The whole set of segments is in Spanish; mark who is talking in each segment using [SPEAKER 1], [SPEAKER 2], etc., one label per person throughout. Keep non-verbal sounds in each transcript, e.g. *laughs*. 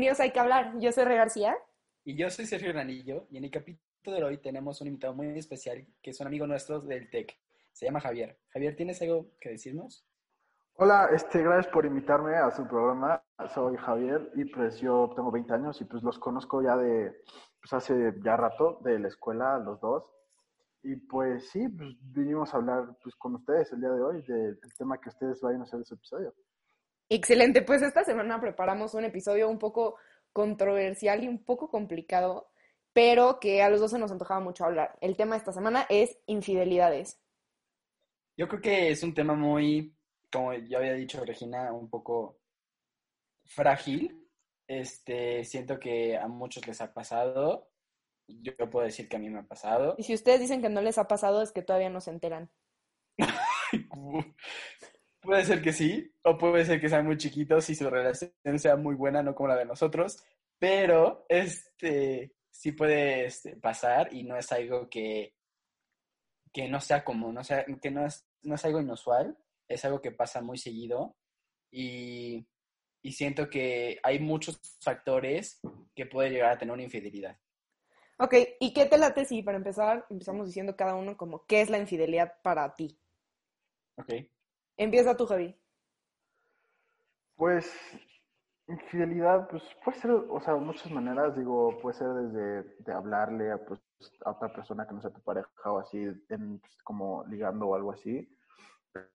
[SPEAKER 1] bienvenidos a Hay que hablar. Yo soy Rey García.
[SPEAKER 2] Y yo soy Sergio Granillo. Y en el capítulo de hoy tenemos un invitado muy especial que es un amigo nuestro del TEC. Se llama Javier. Javier, ¿tienes algo que decirnos?
[SPEAKER 3] Hola, este, gracias por invitarme a su programa. Soy Javier y pues yo tengo 20 años y pues los conozco ya de, pues hace ya rato de la escuela, los dos. Y pues sí, pues vinimos a hablar pues con ustedes el día de hoy del tema que ustedes vayan a hacer de su episodio.
[SPEAKER 1] Excelente, pues esta semana preparamos un episodio un poco controversial y un poco complicado, pero que a los dos se nos antojaba mucho hablar. El tema de esta semana es infidelidades.
[SPEAKER 2] Yo creo que es un tema muy como ya había dicho Regina, un poco frágil. Este, siento que a muchos les ha pasado. Yo puedo decir que a mí me ha pasado.
[SPEAKER 1] Y si ustedes dicen que no les ha pasado, es que todavía no se enteran. *laughs*
[SPEAKER 2] puede ser que sí, o puede ser que sean muy chiquitos y su relación sea muy buena, no como la de nosotros, pero este sí puede este, pasar y no es algo que, que no sea común, o sea, que no es, no es algo inusual es algo que pasa muy seguido y, siento que hay muchos factores que puede llegar a tener una infidelidad.
[SPEAKER 1] Ok, ¿y qué te late si para empezar empezamos diciendo cada uno como qué es la infidelidad para ti?
[SPEAKER 2] Ok.
[SPEAKER 1] Empieza tú, Javi.
[SPEAKER 3] Pues infidelidad, pues puede ser, o sea, muchas maneras, digo, puede ser desde de hablarle a, pues, a otra persona que no sea tu pareja o así, en, pues, como ligando o algo así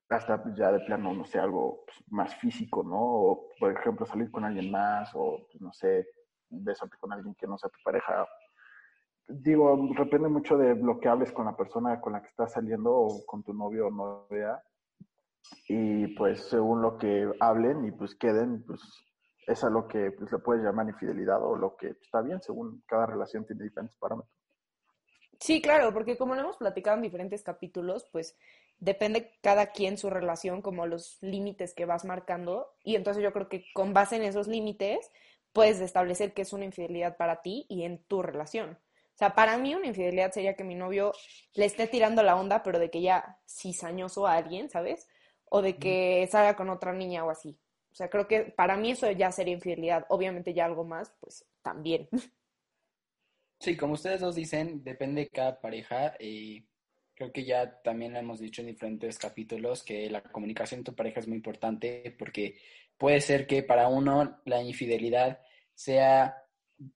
[SPEAKER 3] hasta ya de plano, no sé, algo pues, más físico, ¿no? O, por ejemplo, salir con alguien más, o, pues, no sé, besarte con alguien que no sea tu pareja. Digo, depende mucho de lo que hables con la persona con la que estás saliendo, o con tu novio o novia. Y pues, según lo que hablen y pues queden, pues es a lo que pues, le puedes llamar infidelidad o lo que está bien, según cada relación tiene diferentes parámetros.
[SPEAKER 1] Sí, claro, porque como lo hemos platicado en diferentes capítulos, pues depende cada quien su relación, como los límites que vas marcando. Y entonces yo creo que con base en esos límites puedes establecer qué es una infidelidad para ti y en tu relación. O sea, para mí una infidelidad sería que mi novio le esté tirando la onda, pero de que ya cizañoso a alguien, ¿sabes? O de que salga con otra niña o así. O sea, creo que para mí eso ya sería infidelidad. Obviamente ya algo más, pues también. *laughs*
[SPEAKER 2] Sí, como ustedes dos dicen, depende de cada pareja. Y creo que ya también lo hemos dicho en diferentes capítulos que la comunicación en tu pareja es muy importante porque puede ser que para uno la infidelidad sea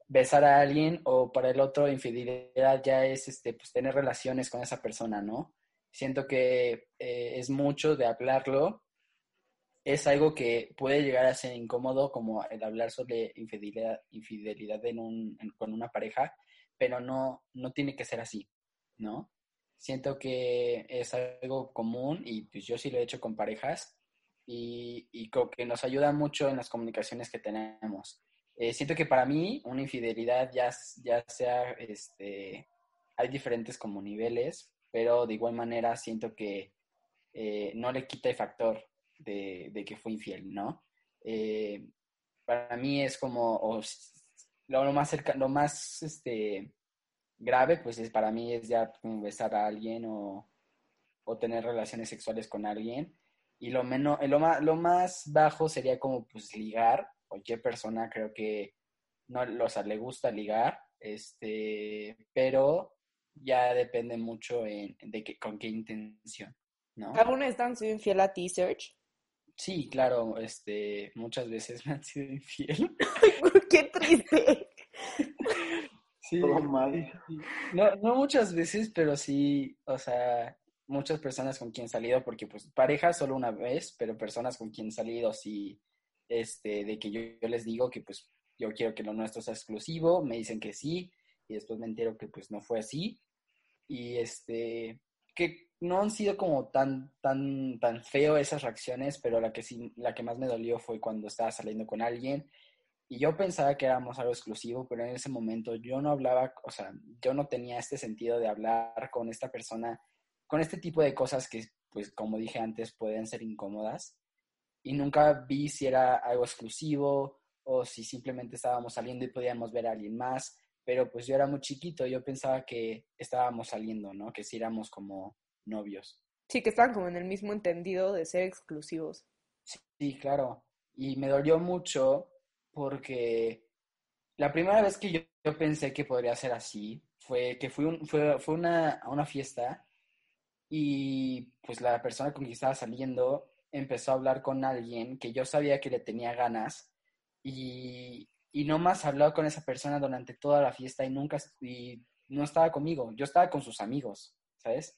[SPEAKER 2] besar a alguien o para el otro infidelidad ya es este pues tener relaciones con esa persona, ¿no? Siento que eh, es mucho de hablarlo. Es algo que puede llegar a ser incómodo como el hablar sobre infidelidad, infidelidad en un, con una pareja, pero no, no tiene que ser así, ¿no? Siento que es algo común y pues yo sí lo he hecho con parejas y, y que nos ayuda mucho en las comunicaciones que tenemos. Eh, siento que para mí una infidelidad ya, ya sea, este, hay diferentes como niveles, pero de igual manera siento que eh, no le quita el factor de, que fue infiel, ¿no? Eh, para mí es como, lo, más cerca, lo más este, grave, pues es, para mí es ya besar a alguien o, tener relaciones sexuales con alguien. Y lo, menos, lo, más, lo más bajo sería como pues ligar. Cualquier persona creo que no, o sea, le gusta ligar, este, pero ya depende mucho en, de que, con qué intención, ¿no?
[SPEAKER 1] ¿Alguna vez han sido infiel a ti, Serge?
[SPEAKER 2] Sí, claro, este, muchas veces *laughs* me han sido infiel. *laughs*
[SPEAKER 1] ¡Qué triste! *laughs*
[SPEAKER 2] Sí, No, no muchas veces, pero sí, o sea, muchas personas con quien he salido, porque pues pareja solo una vez, pero personas con quien he salido, sí, este, de que yo, yo, les digo que pues yo quiero que lo nuestro sea exclusivo, me dicen que sí, y después me entero que pues no fue así, y este, que no han sido como tan, tan, tan feo esas reacciones, pero la que sí, la que más me dolió fue cuando estaba saliendo con alguien y yo pensaba que éramos algo exclusivo, pero en ese momento yo no hablaba, o sea, yo no tenía este sentido de hablar con esta persona, con este tipo de cosas que, pues, como dije antes, pueden ser incómodas. Y nunca vi si era algo exclusivo o si simplemente estábamos saliendo y podíamos ver a alguien más. Pero pues yo era muy chiquito, yo pensaba que estábamos saliendo, ¿no? Que si éramos como novios.
[SPEAKER 1] Sí, que estaban como en el mismo entendido de ser exclusivos.
[SPEAKER 2] Sí, claro. Y me dolió mucho porque la primera vez que yo, yo pensé que podría ser así fue que fui un, fue, fue una, a una fiesta y pues la persona con quien estaba saliendo empezó a hablar con alguien que yo sabía que le tenía ganas y, y no más hablado con esa persona durante toda la fiesta y nunca y no estaba conmigo, yo estaba con sus amigos, ¿sabes?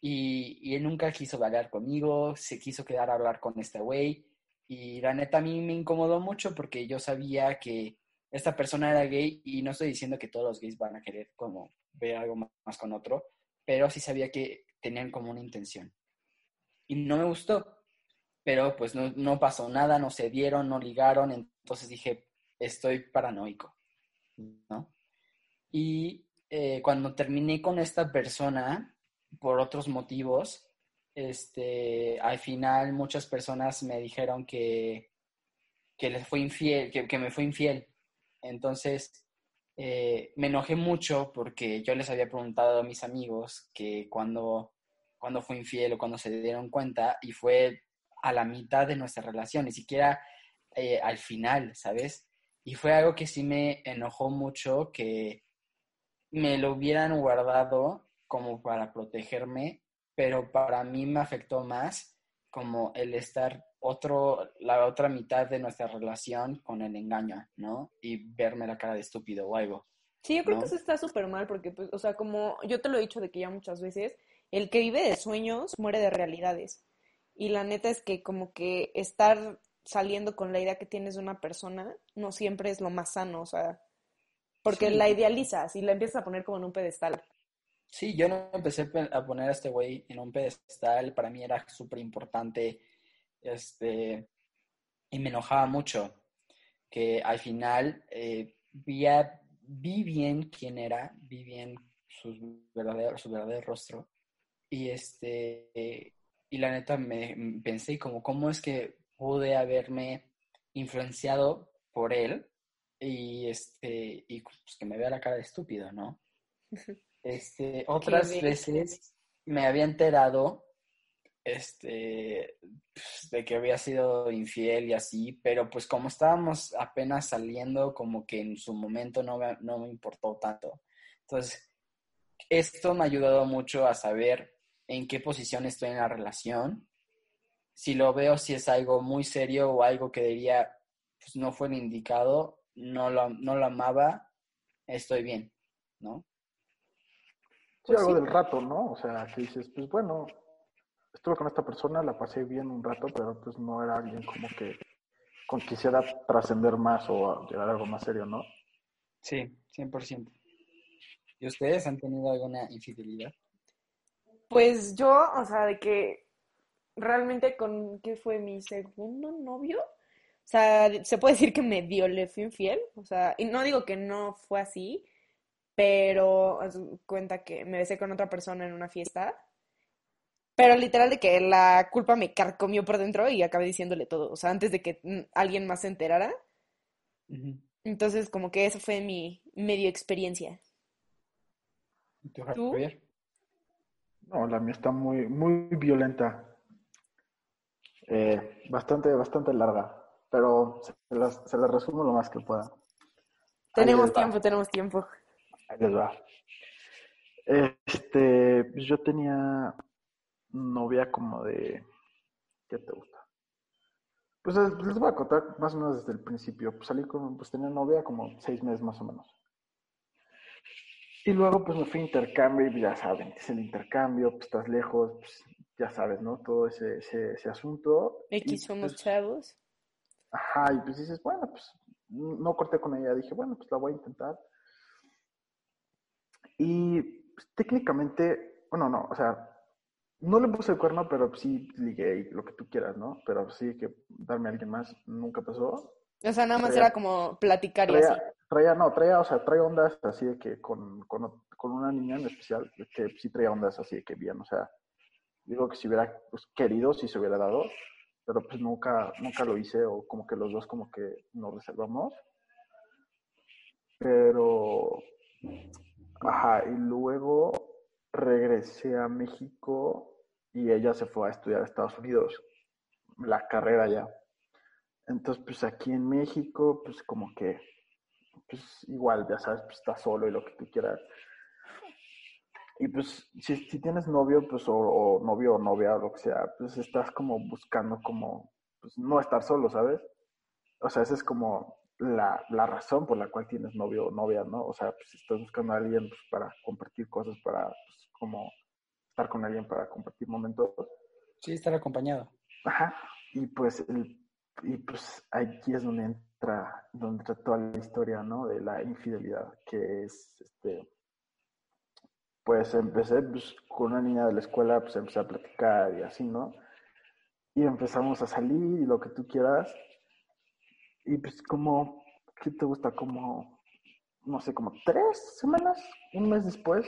[SPEAKER 2] Y, y él nunca quiso hablar conmigo, se quiso quedar a hablar con este güey y la neta a mí me incomodó mucho porque yo sabía que esta persona era gay y no estoy diciendo que todos los gays van a querer como ver algo más con otro, pero sí sabía que tenían como una intención. Y no me gustó, pero pues no, no pasó nada, no se dieron, no ligaron, entonces dije, estoy paranoico, ¿no? Y eh, cuando terminé con esta persona, por otros motivos, este, al final muchas personas me dijeron que, que les fue infiel, que, que me fue infiel. Entonces, eh, me enojé mucho porque yo les había preguntado a mis amigos que cuando, cuando fue infiel o cuando se dieron cuenta y fue a la mitad de nuestra relación, ni siquiera eh, al final, ¿sabes? Y fue algo que sí me enojó mucho, que me lo hubieran guardado como para protegerme, pero para mí me afectó más como el estar otro, la otra mitad de nuestra relación con el engaño, ¿no? Y verme la cara de estúpido o algo.
[SPEAKER 1] Sí, yo creo
[SPEAKER 2] ¿no?
[SPEAKER 1] que eso está súper mal porque, pues, o sea, como yo te lo he dicho de que ya muchas veces, el que vive de sueños muere de realidades. Y la neta es que como que estar saliendo con la idea que tienes de una persona no siempre es lo más sano, o sea, porque
[SPEAKER 2] Sí.
[SPEAKER 1] la idealizas y la empiezas a poner como en un pedestal.
[SPEAKER 2] Sí, yo no empecé pe- a poner a este güey en un pedestal, para mí era súper importante, este, y me enojaba mucho, que al final eh, vi, a- vi bien quién era, vi bien sus verdadero, su verdadero rostro, y este, y la neta me pensé como, ¿cómo es que pude haberme influenciado por él? Y este, y pues que me vea la cara de estúpido, ¿no? Este, otras veces me había enterado este, pues, de que había sido infiel y así, pero pues como estábamos apenas saliendo, como que en su momento no me, no me importó tanto. Entonces, esto me ha ayudado mucho a saber en qué posición estoy en la relación, si lo veo, si es algo muy serio o algo que diría, pues no fue el indicado, no lo, no lo amaba, estoy bien, ¿no?
[SPEAKER 3] Sí,
[SPEAKER 1] Pues
[SPEAKER 3] algo
[SPEAKER 1] sí.
[SPEAKER 3] del rato, ¿no? O sea, que dices, pues bueno, estuve con esta persona, la pasé bien un rato, pero pues no era alguien como que con quisiera trascender más o llegar a algo más serio, ¿no?
[SPEAKER 2] Sí, 100%. ¿Y ustedes han tenido alguna infidelidad?
[SPEAKER 1] Pues yo, o sea, de que realmente con, ¿qué fue mi segundo novio? O sea, se puede decir que medio le fui infiel, o sea, y no digo que no fue así, pero haz cuenta que me besé con otra persona en una fiesta, pero literal de que la culpa me carcomió por dentro y acabé diciéndole todo, o sea, antes de que alguien más se enterara, entonces como que eso fue mi medio experiencia.
[SPEAKER 3] No, la mía está muy, muy violenta. Eh, bastante, bastante larga, pero se las, se las resumo lo más que pueda.
[SPEAKER 1] Tenemos tiempo, tenemos tiempo.
[SPEAKER 3] Ahí les va. Este, pues yo tenía novia como de, ¿qué te gusta? Pues les les voy a contar más o menos desde el principio. Pues salí con, pues tenía novia como seis meses más o menos. Y luego pues me fui a intercambio y ya saben, es el intercambio, pues estás lejos, pues ya sabes, ¿no? Todo ese, ese, ese asunto.
[SPEAKER 1] X somos
[SPEAKER 3] pues,
[SPEAKER 1] chavos.
[SPEAKER 3] Ajá, y pues dices, bueno, pues no corté con ella, dije, bueno, pues la voy a intentar. Y pues, técnicamente, bueno, no, o sea, no le puse el cuerno, pero sí ligué y lo que tú quieras, ¿no? Pero sí que darme a alguien más nunca pasó.
[SPEAKER 1] O sea, nada más
[SPEAKER 3] Traía-
[SPEAKER 1] era como platicar y así.
[SPEAKER 3] Traía, traía, no, traía, o sea, traía ondas así de que con, con, con una niña en especial, que sí traía ondas así de que bien, o sea, digo que si hubiera pues, querido, si se hubiera dado, pero pues nunca, nunca lo hice, o como que los dos como que nos reservamos. Pero, ajá, y luego regresé a México y ella se fue a estudiar a Estados Unidos, la carrera ya. Entonces, pues aquí en México, pues como que, pues igual, ya sabes, pues estás solo y lo que tú quieras. Y pues si, si tienes novio, pues o, novio o novia o lo que sea, pues estás como buscando como, pues no estar solo, ¿sabes? O sea, esa es como la, la razón por la cual tienes novio o novia, ¿no? O sea, pues estás buscando a alguien pues, para compartir cosas, para pues, como estar con alguien para compartir momentos.
[SPEAKER 2] Sí, estar acompañado.
[SPEAKER 3] Ajá. Y pues, el, y pues aquí es donde entra, donde entra toda la historia, ¿no? De la infidelidad, que es, este, pues empecé pues, con una niña de la escuela, pues empecé a platicar y así, ¿no? Y empezamos a salir y lo que tú quieras. Y pues como, ¿qué te gusta? Como, no sé, como tres semanas, un mes después,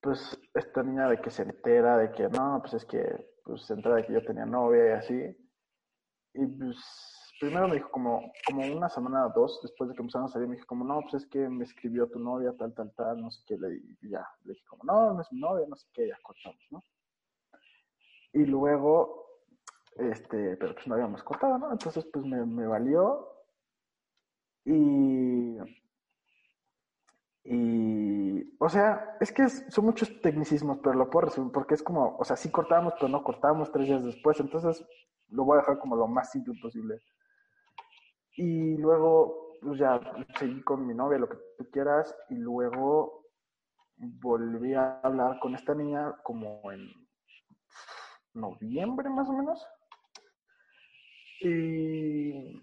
[SPEAKER 3] pues esta niña de que se entera de que no, pues es que pues se entera de que yo tenía novia y así. Y pues primero me dijo como, como una semana o dos después de que empezamos a salir, me dijo como, no, pues es que me escribió tu novia, tal, tal, tal, no sé qué, le, y ya, le dije como, no, no es mi novia, no sé qué, ya cortamos, ¿no? Y luego, este, pero pues no habíamos cortado, ¿no? Entonces pues me, me valió y y, o sea, es que son muchos tecnicismos, pero lo puedo resumir porque es como, o sea, sí cortábamos, pero no cortábamos tres días después, entonces lo voy a dejar como lo más simple posible. Y luego, pues ya seguí con mi novia, lo que tú quieras, y luego volví a hablar con esta niña como en noviembre más o menos. Y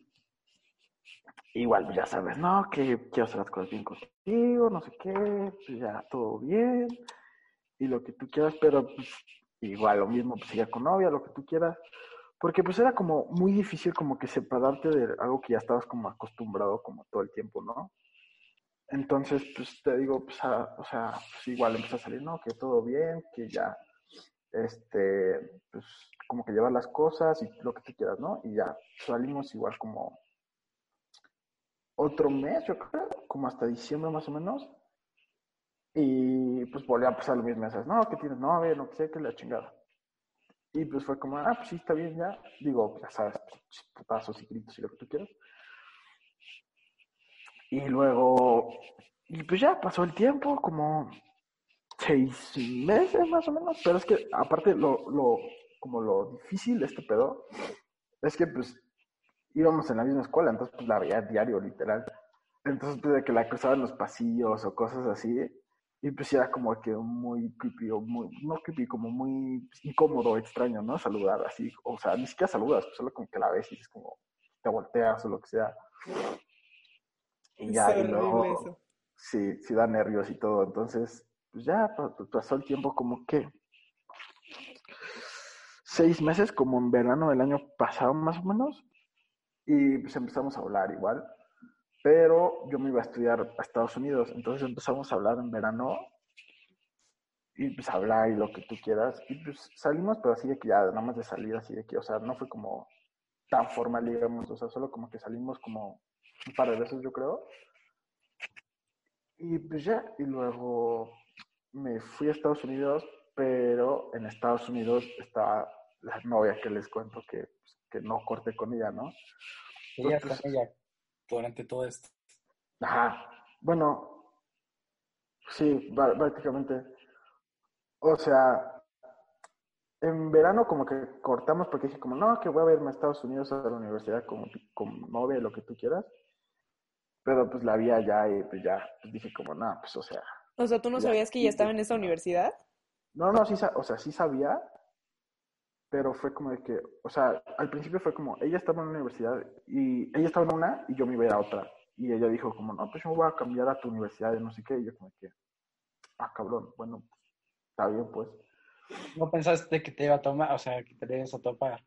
[SPEAKER 3] igual, pues ya sabes, ¿no? Que quiero hacer las cosas bien contigo, no sé qué, pues ya todo bien, y lo que tú quieras, pero pues igual lo mismo, pues ya con novia, lo que tú quieras, porque pues era como muy difícil como que separarte de algo que ya estabas como acostumbrado como todo el tiempo, ¿no? Entonces, pues te digo, pues, o sea, pues igual empezó a salir, ¿no? Que todo bien, que ya, este, pues como que llevar las cosas y lo que tú quieras, ¿no? Y ya salimos igual como otro mes, yo creo, como hasta diciembre más o menos. Y pues volvió a pasar lo mismo. Esas, no, que tienes novia, no sé, que la chingada. Y pues fue como, ah, pues sí, está bien ya. Digo, ya sabes, putazos y gritos y lo que tú quieras. Y luego, y pues ya pasó el tiempo, como seis meses más o menos. Pero es que aparte lo, lo, como lo difícil de este pedo, es que pues íbamos en la misma escuela, entonces pues la veía diario, literal. Entonces, pues que la cruzaba en los pasillos o cosas así, y pues era como que muy creepy, o muy, no creepy, como muy incómodo, extraño, ¿no? Saludar así, o sea, ni siquiera saludas, pues solo como que la ves y es como, te volteas o lo que sea. Y ya, y luego, sí, sí da nervios y todo, entonces, pues ya pasó el tiempo como que seis meses, como en verano del año pasado más o menos, y pues empezamos a hablar igual, pero yo me iba a estudiar a Estados Unidos, entonces empezamos a hablar en verano y pues hablar y lo que tú quieras, y pues salimos, pero así de que ya, nada más de salir así de que, o sea, no fue como tan formal, digamos, o sea, solo como que salimos como un par de veces, yo creo. Y pues ya, y luego me fui a Estados Unidos, pero en Estados Unidos estaba la novia que les cuento que pues, que no corté con ella, ¿no?
[SPEAKER 2] Ella pues, ella durante todo esto.
[SPEAKER 3] Ajá. Bueno, sí, prácticamente. O sea, en verano como que cortamos porque dije como, no, que voy a verme a Estados Unidos a la universidad como, como novia, lo que tú quieras. Pero pues la vi allá y pues ya, pues dije como, no, pues o sea.
[SPEAKER 1] O sea, ¿tú no sabías que ya estaba en esa universidad?
[SPEAKER 3] No, no, sí, o sea, sí sabía, pero fue como de que, o sea, al principio fue como, ella estaba en una universidad y ella estaba en una y yo me iba a ir a otra. Y ella dijo como, no, pues yo voy a cambiar a tu universidad y no sé qué. Y yo como que, ah, cabrón, bueno, está bien pues.
[SPEAKER 2] ¿No pensaste que te iba a tomar, o sea, que te ibas a topar?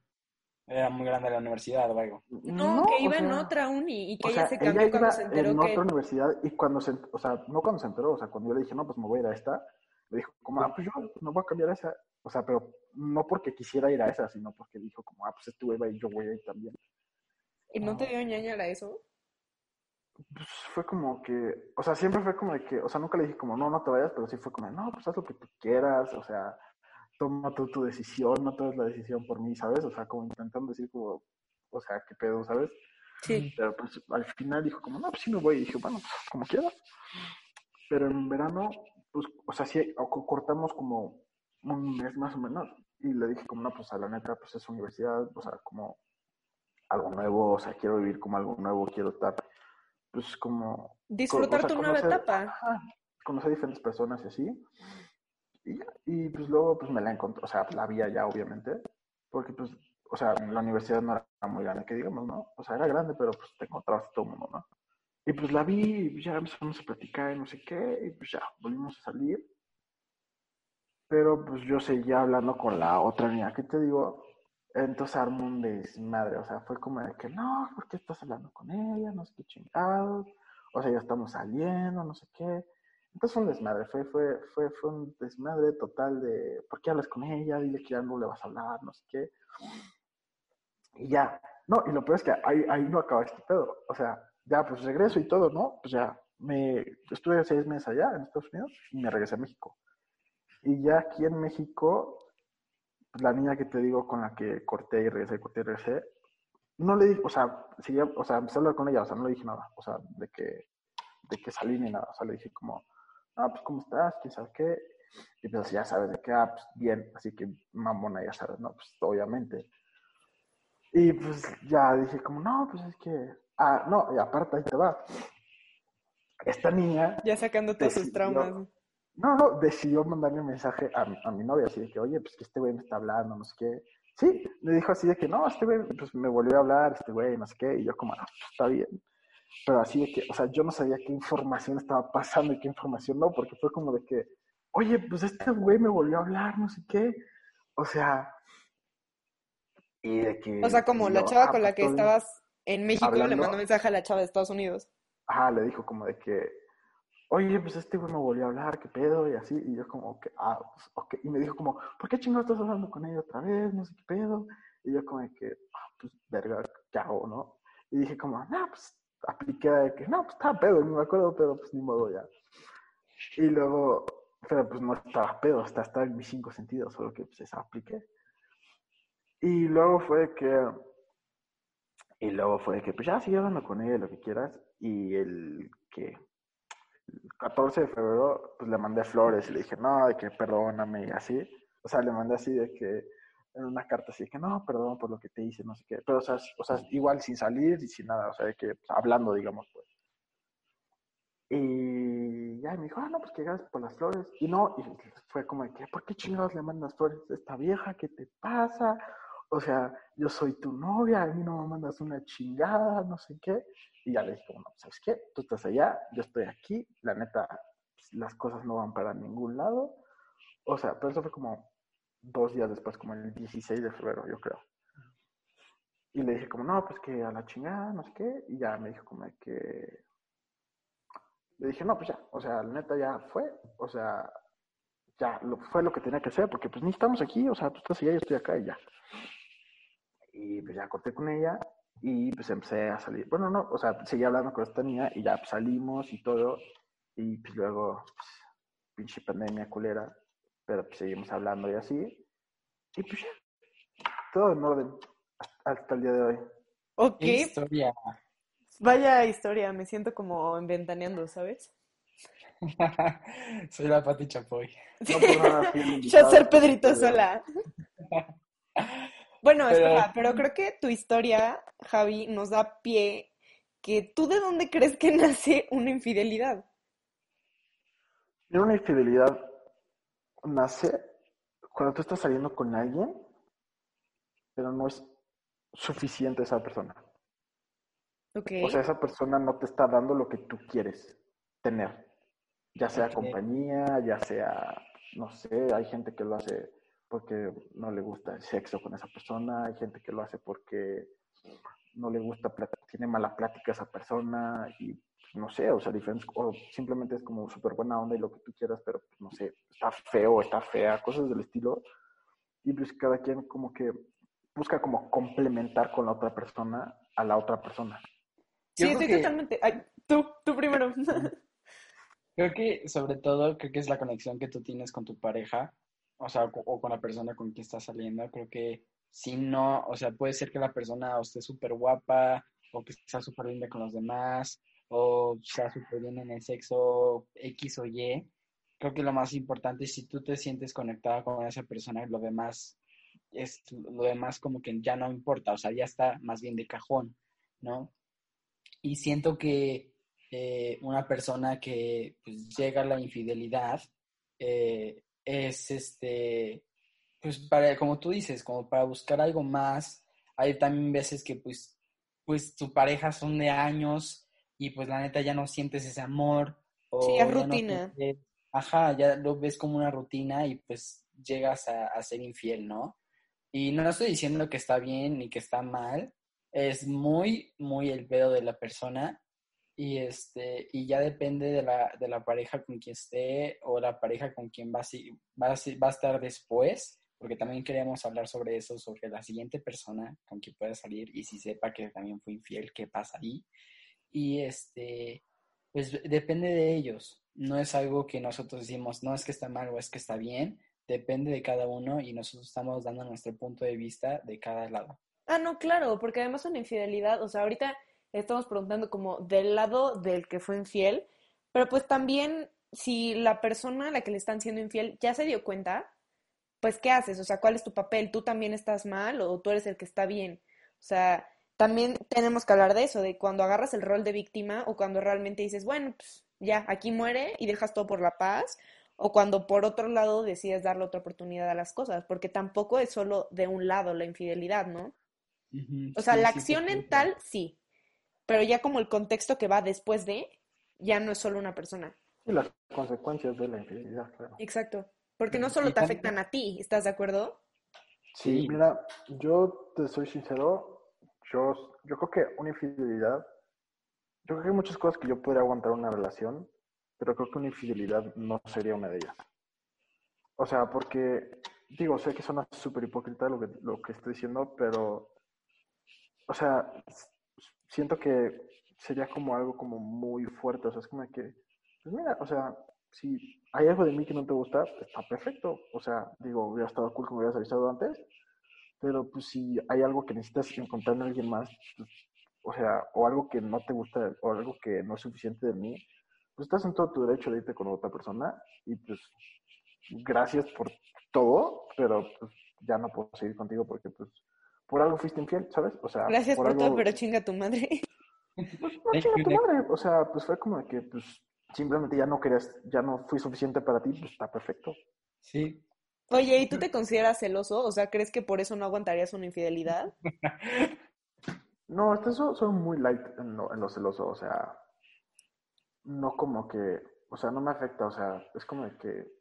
[SPEAKER 2] Era muy grande la universidad o algo.
[SPEAKER 1] No, que iba en otra uni y que ella se cambió cuando se enteró
[SPEAKER 3] en
[SPEAKER 1] que...
[SPEAKER 3] otra universidad y cuando se, o sea, no cuando se enteró, o sea, cuando yo le dije, no, pues me voy a ir a esta, me dijo, como, ah, pues yo no voy a cambiar a esa. O sea, pero no porque quisiera ir a esa, sino porque dijo como, ah, pues va y yo voy a ir también.
[SPEAKER 1] ¿Y no te dio ñaña a eso?
[SPEAKER 3] Pues fue como que, o sea, siempre fue como de que, o sea, nunca le dije como, no, no te vayas, pero sí fue como, no, pues haz lo que tú quieras, o sea, toma tú tu decisión, no tomes la decisión por mí, ¿sabes? O sea, como intentando decir como, o sea, qué pedo, ¿sabes?
[SPEAKER 1] Sí.
[SPEAKER 3] Pero pues al final dijo como, no, pues sí me voy. Y dije, bueno, pues como quieras. Pero en verano, pues, o sea, sí, cortamos como un mes más o menos. Y le dije como, no, pues a la neta, pues es universidad, o sea, como algo nuevo, o sea, quiero vivir como algo nuevo, quiero estar, pues como...
[SPEAKER 1] Disfrutar
[SPEAKER 3] o sea,
[SPEAKER 1] tu nueva etapa.
[SPEAKER 3] ajá, conocer diferentes personas y así. Y, y pues luego pues me la encontré, o sea, la vi allá obviamente, porque pues, o sea, la universidad no era muy grande, que digamos, ¿no? O sea, era grande, pero pues te encontrabas todo el mundo, ¿no? Y pues la vi, y pues, ya empezamos a platicar y no sé qué, y pues ya, volvimos a salir. Pero pues yo seguía hablando con la otra niña que te digo, entonces armó un desmadre, o sea, fue como de que, no, ¿por qué estás hablando con ella? No sé qué chingados, o sea, ya estamos saliendo, no sé qué. Entonces fue un desmadre, fue, fue, fue, fue un desmadre total de, ¿por qué hablas con ella? Dile que ya no le vas a hablar, no sé qué. Y ya, no, y lo peor es que ahí, ahí no acaba este pedo, o sea, ya pues regreso y todo, ¿no? Pues ya, me estuve seis meses allá en Estados Unidos y me regresé a México. Y ya aquí en México, pues, la niña que te digo con la que corté y regresé, corté y regresé, no le dije, o sea, seguía, o sea, empecé a hablar con ella, o sea, no le dije nada, o sea, de que, de que salí ni nada, o sea, le dije como, ah, pues, ¿cómo estás? ¿Quién sabe qué? Y pues ya sabes de qué, ah, pues, bien, así que mamona, ya sabes, ¿no? Pues, obviamente. Y pues ya dije como, no, pues es que, ah, no, y aparte ahí te va. Esta niña
[SPEAKER 1] Ya sacando todos sus
[SPEAKER 3] decidió-
[SPEAKER 1] traumas.
[SPEAKER 3] No, no, decidió mandarle un mensaje a, mi- a mi novia, así de que, oye, pues que este güey me está hablando, no sé qué. Sí, le dijo así de que, no, este güey, pues me volvió a hablar, este güey, no sé qué, y yo como, ah, pues, está bien. Pero así de que, o sea, yo no sabía qué información estaba pasando y qué información no, porque fue como de que, oye, pues este güey me volvió a hablar, no sé qué. O sea, y de que...
[SPEAKER 1] O sea, como la chava
[SPEAKER 3] ah,
[SPEAKER 1] con la
[SPEAKER 3] pues,
[SPEAKER 1] que estabas en México le
[SPEAKER 3] Hablando.
[SPEAKER 1] mandó mensaje a la chava de Estados Unidos.
[SPEAKER 3] Ajá, le dijo como de que, oye, pues este güey me volvió a hablar, qué pedo, y así, y yo como que, ah, pues, ok, y me dijo como, ¿por qué chingados estás hablando con ella otra vez? No sé qué pedo, y yo como que, ah, pues, verga, ¿qué hago, no? Y dije como, no, pues, apliqué de que, no, pues, estaba pedo, no me acuerdo, pero pues, ni modo ya. Y luego, pero pues, no estaba pedo, hasta estaba en mis cinco sentidos, solo que, pues, esa apliqué. Y luego fue que, y luego fue que, pues ya sigue hablando con ella, lo que quieras. Y el que, 14 de febrero, pues le mandé flores y le dije, no, de que perdóname y así. O sea, le mandé así de que, en una carta así de que, no, perdón por lo que te hice, no sé qué. Pero, o sea, o sea igual sin salir y sin nada, o sea, de que, pues, hablando, digamos, pues. Y ya me dijo, ah, no, pues que gracias por las flores. Y no, y fue como de que, ¿por qué chingados le mandas flores esta vieja? ¿Qué te pasa? O sea, yo soy tu novia, a mí no me mandas una chingada, no sé qué. Y ya le dije, como, no, ¿sabes qué? Tú estás allá, yo estoy aquí, la neta, pues, las cosas no van para ningún lado. O sea, pero eso fue como dos días después, como el 16 de febrero, yo creo. Y le dije como, no, pues que a la chingada, no sé qué. Y ya me dijo como que... Le dije, no, pues ya, o sea, la neta ya fue, o sea, ya lo, fue lo que tenía que hacer, porque pues ni estamos aquí, o sea, tú estás allá, yo estoy acá y ya. Y pues ya corté con ella y pues empecé a salir. Bueno, no, o sea, seguí hablando con esta niña y ya pues, salimos y todo. Y pues luego, pues, pinche pandemia culera, pero pues seguimos hablando y así. Y pues ya, todo en orden hasta, el día de hoy.
[SPEAKER 1] Ok,
[SPEAKER 2] ¿Qué historia?
[SPEAKER 1] vaya historia, me siento como inventaneando, ¿sabes? *laughs*
[SPEAKER 2] Soy la Pati Chapoy.
[SPEAKER 3] No por nada, fui *laughs* el
[SPEAKER 1] Ya ser Pedrito sola. *laughs* Bueno,
[SPEAKER 2] Pero-
[SPEAKER 1] espera, pero creo que tu historia, Javi, nos da pie que tú de dónde crees que *laughs* nace una infidelidad.
[SPEAKER 3] Una infidelidad nace cuando tú estás saliendo con alguien, pero no es suficiente esa persona.
[SPEAKER 1] Ok.
[SPEAKER 3] O sea, esa persona no te está dando lo que tú quieres tener. Ya sea compañía, ya sea, no sé, hay gente que lo hace porque no le gusta el sexo con esa persona, hay gente que lo hace porque no le gusta, tiene mala plática esa persona y no sé, o sea, diferentes, o simplemente es como súper buena onda y lo que tú quieras, pero pues, no sé, está feo, está fea, cosas del estilo. Y pues cada quien como que busca como complementar con la otra persona a la otra persona.
[SPEAKER 1] sí,
[SPEAKER 2] yo
[SPEAKER 1] estoy
[SPEAKER 2] que-
[SPEAKER 1] totalmente. Ay, tú, tú primero. *laughs*
[SPEAKER 2] Creo que sobre todo, creo que es la conexión que tú tienes con tu pareja, o sea, o, con la persona con quien estás saliendo. Creo que si no, o sea, puede ser que la persona o esté súper guapa o que está súper linda con los demás, o está súper bien en el sexo X o Y. Creo que lo más importante es si tú te sientes conectada con esa persona, lo demás es lo demás como que ya no importa, o sea, ya está más bien de cajón, ¿no? Y siento que eh, una persona que pues, llega a la infidelidad eh, es este, pues para, como tú dices, como para buscar algo más. Hay también veces que pues, pues tu pareja son de años y pues la neta ya no sientes ese amor.
[SPEAKER 1] O sí, es rutina.
[SPEAKER 2] ajá, ya lo ves como una rutina y pues llegas a, a ser infiel, ¿no? Y no estoy diciendo que está bien ni que está mal, es muy, muy el pedo de la persona y, este, y ya depende de la, de la pareja con quien esté o la pareja con quien va, va, va a estar después, porque también queríamos hablar sobre eso, sobre la siguiente persona con quien pueda salir y si sepa que también fue infiel, qué pasa ahí. Y este, pues depende de ellos, no es algo que nosotros decimos, no es que está mal o es que está bien, depende de cada uno y nosotros estamos dando nuestro punto de vista de cada lado.
[SPEAKER 1] Ah, no, claro, porque además una infidelidad, o sea, ahorita estamos preguntando como del lado del que fue infiel, pero pues también si la persona a la que le están siendo infiel ya se dio cuenta, pues ¿qué haces? O sea, ¿cuál es tu papel? ¿Tú también estás mal o tú eres el que está bien? O sea, también tenemos que hablar de eso, de cuando agarras el rol de víctima o cuando realmente dices, bueno, pues ya, aquí muere y dejas todo por la paz, o cuando por otro lado decides darle otra oportunidad a las cosas, porque tampoco es solo de un lado la infidelidad, ¿no? o sea, la acción en tal, sí, pero ya como el contexto que va después de, ya no es solo una persona.
[SPEAKER 3] Y las consecuencias de la infidelidad, claro.
[SPEAKER 1] Exacto, porque no solo te afectan a ti, ¿estás de acuerdo?
[SPEAKER 3] Sí, mira, yo te soy sincero, yo, yo creo que una infidelidad, yo creo que hay muchas cosas que yo podría aguantar una relación, pero creo que una infidelidad no sería una de ellas. O sea, porque, digo, sé que suena súper hipócrita lo que, lo que estoy diciendo, pero, o sea, siento que sería como algo como muy fuerte, o sea, es como que, pues mira, o sea, si hay algo de mí que no te gusta, está perfecto, o sea, digo, hubiera estado cool que me hubieras avisado antes, pero pues si hay algo que necesitas encontrar en alguien más, pues, o sea, o algo que no te gusta, o algo que no es suficiente de mí, pues estás en todo tu derecho de irte con otra persona y pues gracias por todo, pero pues ya no puedo seguir contigo porque pues por algo fuiste infiel, ¿sabes? O sea,
[SPEAKER 1] gracias por, todo, pero chinga tu madre. *laughs*
[SPEAKER 3] Pues no chinga tu madre, o sea, pues fue como de que pues simplemente ya no querías, ya no fui suficiente para ti, pues está perfecto.
[SPEAKER 2] Sí.
[SPEAKER 1] Oye, ¿y tú te consideras celoso? O sea, ¿crees que por eso no aguantarías una infidelidad? *laughs*
[SPEAKER 3] no, hasta eso soy muy light en lo, en lo celoso, o sea, no como que, o sea, no me afecta, o sea, es como de que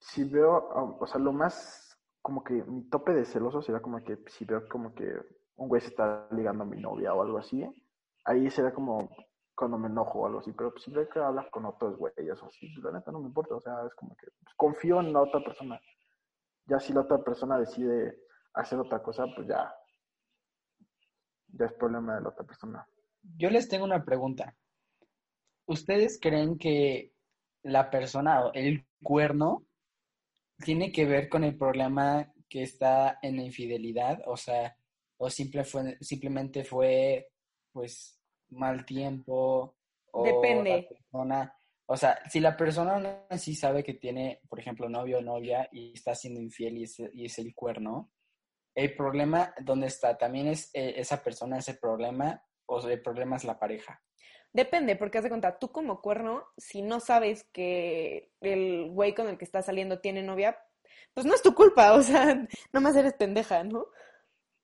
[SPEAKER 3] si veo, o sea, lo más, como que mi tope de celoso sería como que si veo como que un güey se está ligando a mi novia o algo así, ahí sería como cuando me enojo o algo así, pero si veo que hablas con otros güeyes o así, pues, la neta no me importa, o sea, es como que pues, confío en la otra persona. Ya si la otra persona decide hacer otra cosa, pues ya, ya es problema de la otra persona.
[SPEAKER 2] Yo les tengo una pregunta. ¿Ustedes creen que la persona o el cuerno tiene que ver con el problema que está en la infidelidad? O sea, o simple fue, simplemente fue pues mal tiempo o
[SPEAKER 1] Depende.
[SPEAKER 2] persona, o sea, si la persona sí sabe que tiene, por ejemplo, novio o novia y está siendo infiel y es, y es el cuerno, el problema, ¿dónde está? ¿También es eh, esa persona ese problema o el problema es la pareja?
[SPEAKER 1] Depende, porque haz de cuenta, tú como cuerno, si no sabes que el güey con el que estás saliendo tiene novia, pues no es tu culpa, o sea, *laughs* más eres pendeja, ¿no?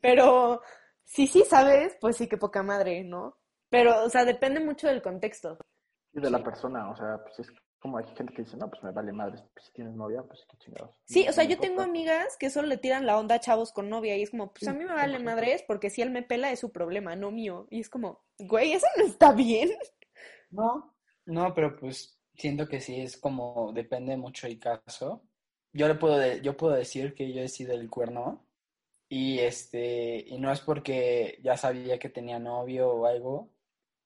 [SPEAKER 1] Pero si sí sabes, pues sí que poca madre, ¿no? Pero, o sea, depende mucho del contexto.
[SPEAKER 3] Y de la persona, o sea, pues es como hay gente que dice, no, pues me vale madre, pues si tienes novia, pues qué chingados.
[SPEAKER 1] Sí, o sea, yo tengo amigas que solo le tiran la onda a chavos con novia y es como, pues a mí me vale madres porque si él me pela es su problema, no mío. Y es como, güey, eso no está bien.
[SPEAKER 2] No, no, pero pues siento que sí es como, depende mucho el caso. Yo le puedo, yo puedo decir que yo he sido el cuerno y este, y no es porque ya sabía que tenía novio o algo,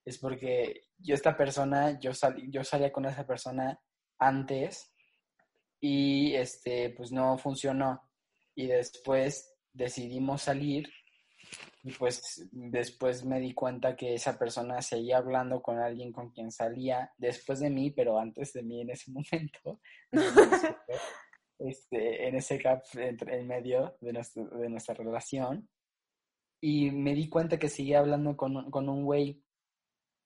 [SPEAKER 2] es porque yo esta persona, yo, salí, yo salía con esa persona antes y este, pues no funcionó. Y después decidimos salir Y pues después me di cuenta que esa persona seguía hablando con alguien con quien salía después de mí, pero antes de mí en ese *laughs* momento. *laughs* este, en ese gap entre, en medio de, de nuestra relación. Y me di cuenta que seguía hablando con, con un güey.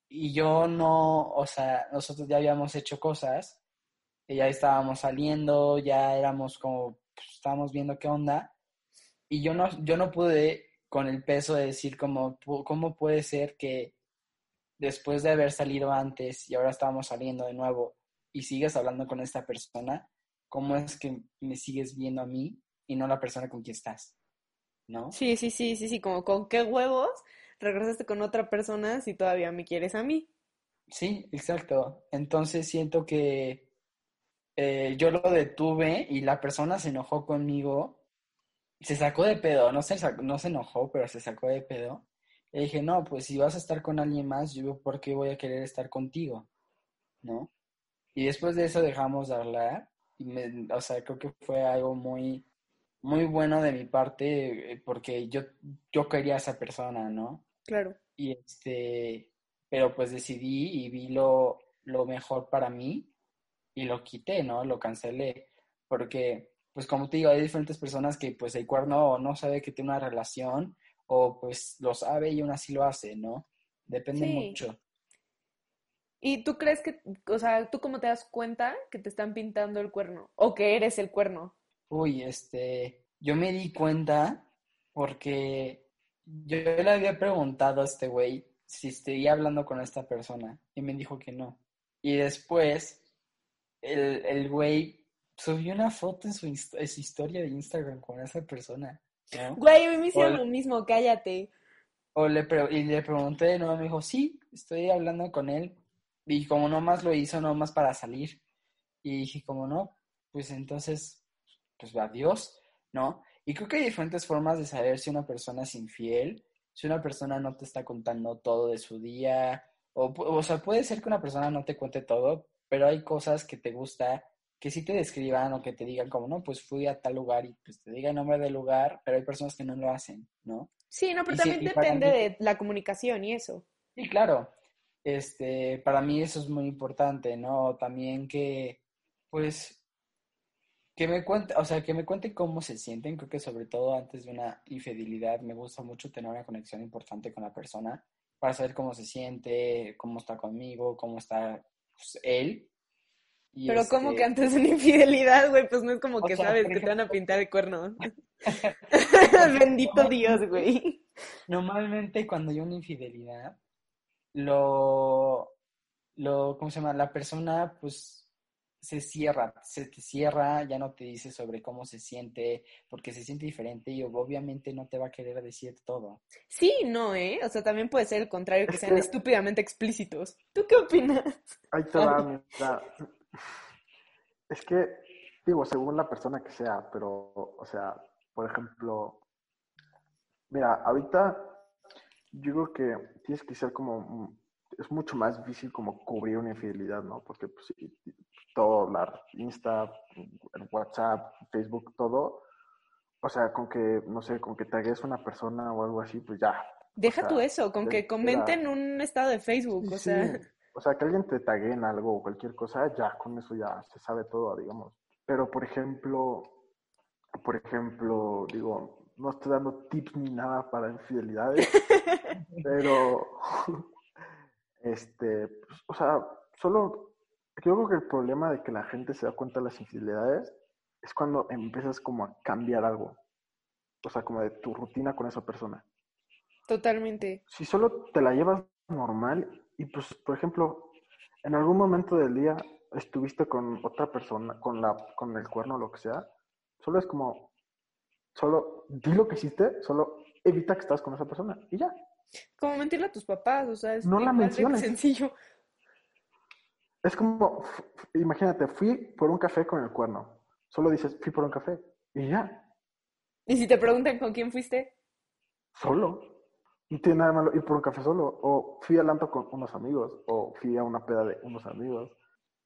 [SPEAKER 2] Y yo no, o sea, nosotros ya habíamos hecho cosas, ya estábamos saliendo, ya éramos como, pues, estábamos viendo qué onda. Y yo no, yo no pude con el peso de decir cómo, cómo puede ser que después de haber salido antes y ahora estamos saliendo de nuevo y sigues hablando con esta persona, ¿cómo es que me sigues viendo a mí y no la persona con quien estás? ¿No?
[SPEAKER 1] Sí, sí, sí, sí, sí, como con qué huevos regresaste con otra persona si todavía me quieres a mí.
[SPEAKER 2] Sí, exacto. Entonces siento que eh, yo lo detuve y la persona se enojó conmigo se sacó de pedo, no se, no se enojó, pero se sacó de pedo. Le dije, no, pues si vas a estar con alguien más, yo por qué voy a querer estar contigo, ¿no? Y después de eso dejamos de hablar, y me, o sea, creo que fue algo muy, muy bueno de mi parte, eh, porque yo, yo quería a esa persona, ¿no?
[SPEAKER 1] Claro.
[SPEAKER 2] Y este, pero pues decidí y vi lo, lo mejor para mí y lo quité, ¿no? Lo cancelé, porque pues como te digo, hay diferentes personas que pues el cuerno no sabe que tiene una relación o pues lo sabe y aún así lo hace, ¿no? Depende mucho.
[SPEAKER 1] ¿Y tú crees que, o sea, tú cómo te das cuenta que te están pintando el cuerno o que eres el cuerno?
[SPEAKER 2] Uy, este, yo me di cuenta porque yo le había preguntado a este güey si estoy hablando con esta persona y me dijo que no. Y después el, el güey subió una foto en su, historia de Instagram con esa persona.
[SPEAKER 1] Güey, a mí me hicieron lo mismo, cállate.
[SPEAKER 2] O le y le pregunté de nuevo, me dijo, sí, estoy hablando con él. Y como nomás lo hizo, nomás para salir. Y dije, como no, pues entonces, pues adiós, ¿no? Y creo que hay diferentes formas de saber si una persona es infiel, si una persona no te está contando todo de su día, o, o sea, puede ser que una persona no te cuente todo, pero hay cosas que te gusta que sí te describan o que te digan como, no, pues fui a tal lugar y pues te diga el nombre del lugar, pero hay personas que no lo hacen, ¿no?
[SPEAKER 1] Sí, no, pero también depende de la comunicación y eso.
[SPEAKER 2] Sí, claro. Este, para mí eso es muy importante, ¿no? También que, pues, que me cuente, o sea, que me cuente cómo se sienten. Creo que sobre todo antes de una infidelidad me gusta mucho tener una conexión importante con la persona para saber cómo se siente, cómo está conmigo, cómo está pues, él
[SPEAKER 1] pero como que este antes de una infidelidad, güey, pues no es como que sabes que te van a pintar el cuerno. *laughs* *laughs* Bendito Dios, güey.
[SPEAKER 2] Normalmente cuando hay una infidelidad, lo, lo, ¿cómo se llama? La persona, pues, se cierra, se te cierra, ya no te dice sobre cómo se siente, porque se siente diferente y obviamente no te va a querer decir todo.
[SPEAKER 1] Sí, no, ¿eh? O sea, también puede ser el contrario, que sean estúpidamente explícitos. ¿Tú qué opinas?
[SPEAKER 3] Ahí te va, es que, digo, según la persona que sea, pero, o sea, por ejemplo, mira, ahorita yo creo que tienes que ser como, es mucho más difícil como cubrir una infidelidad, ¿no? Porque pues, todo, la Insta, WhatsApp, Facebook, todo, o sea, con que, no sé, con que tagues una persona o algo así, pues ya.
[SPEAKER 1] Deja tú eso, con que comenten un estado de Facebook, o sea.
[SPEAKER 3] O sea, que alguien te tague en algo o cualquier cosa, ya con eso ya se sabe todo, digamos. Pero, por ejemplo, por ejemplo, digo, no estoy dando tips ni nada para infidelidades, *laughs* pero, este, pues, o sea, solo, yo creo que el problema de que la gente se da cuenta de las infidelidades es cuando empiezas como a cambiar algo. O sea, como de tu rutina con esa persona.
[SPEAKER 1] Totalmente.
[SPEAKER 3] Si solo te la llevas normal y pues, por ejemplo, en algún momento del día estuviste con otra persona, con, la, con el cuerno o lo que sea, solo es como, solo di lo que hiciste, solo evita que estás con esa persona y ya.
[SPEAKER 1] Como mentirle a tus papás, o sea, es
[SPEAKER 3] no la menciones.
[SPEAKER 1] sencillo.
[SPEAKER 3] Es como, imagínate, fui por un café con el cuerno. Solo dices, fui por un café y ya.
[SPEAKER 1] ¿Y si te preguntan con quién fuiste?
[SPEAKER 3] Solo. No tiene nada malo ir por un café solo. O fui al antro con unos amigos. O fui a una peda de unos amigos.